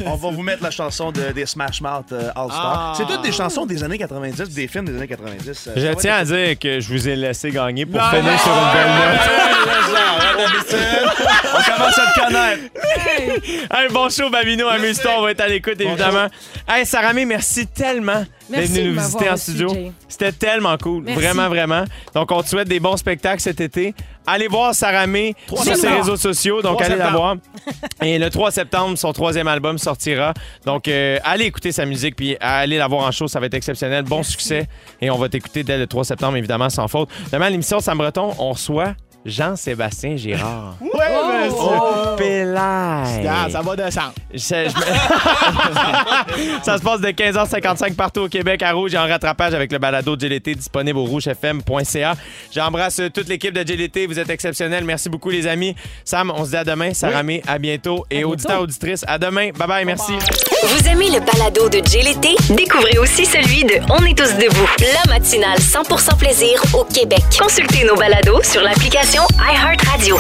on va vous mettre la chanson de- des Smash Mouth euh, All Star. Ah. C'est toutes des chansons des années 90, des films des années 90. euh, ça Je tiens à dire que je vous ai laissé gagner pour Non, finir non. sur une belle note. On commence à te connaître. Hey, bon show, Babino, amuse-toi, on va être à l'écoute, évidemment. Hey, Saramé, merci tellement d'être venu nous visiter en studio. C'était tellement cool, Merci. vraiment, vraiment. Donc, on te souhaite des bons spectacles cet été. Allez voir Saramé sur ses réseaux sociaux, donc 3 allez la voir. Et le 3 septembre, son troisième album sortira. Donc, euh, allez écouter sa musique, puis allez la voir en show, ça va être exceptionnel. Bon succès. Et on va t'écouter dès le 3 septembre, évidemment, sans faute. Demain, à l'émission Sam Breton, on reçoit Jean-Sébastien Girard. Ouais, monsieur. Oh, Pélaille. Ah, ça va descendre. Je- ça se passe de 15h55 partout au Québec à Rouge et en rattrapage avec le balado de GLT disponible au rougefm.ca. J'embrasse toute l'équipe de GLT. Vous êtes exceptionnels. Merci beaucoup, les amis. Sam, on se dit à demain. Saramé, à bientôt. Et auditeurs, auditrices, à demain. Bye bye. Merci. Vous aimez le balado de l'été? Découvrez aussi celui de On est tous debout, la matinale 100% plaisir au Québec. Consultez nos balados sur l'application iHeartRadio.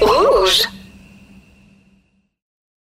Rouge.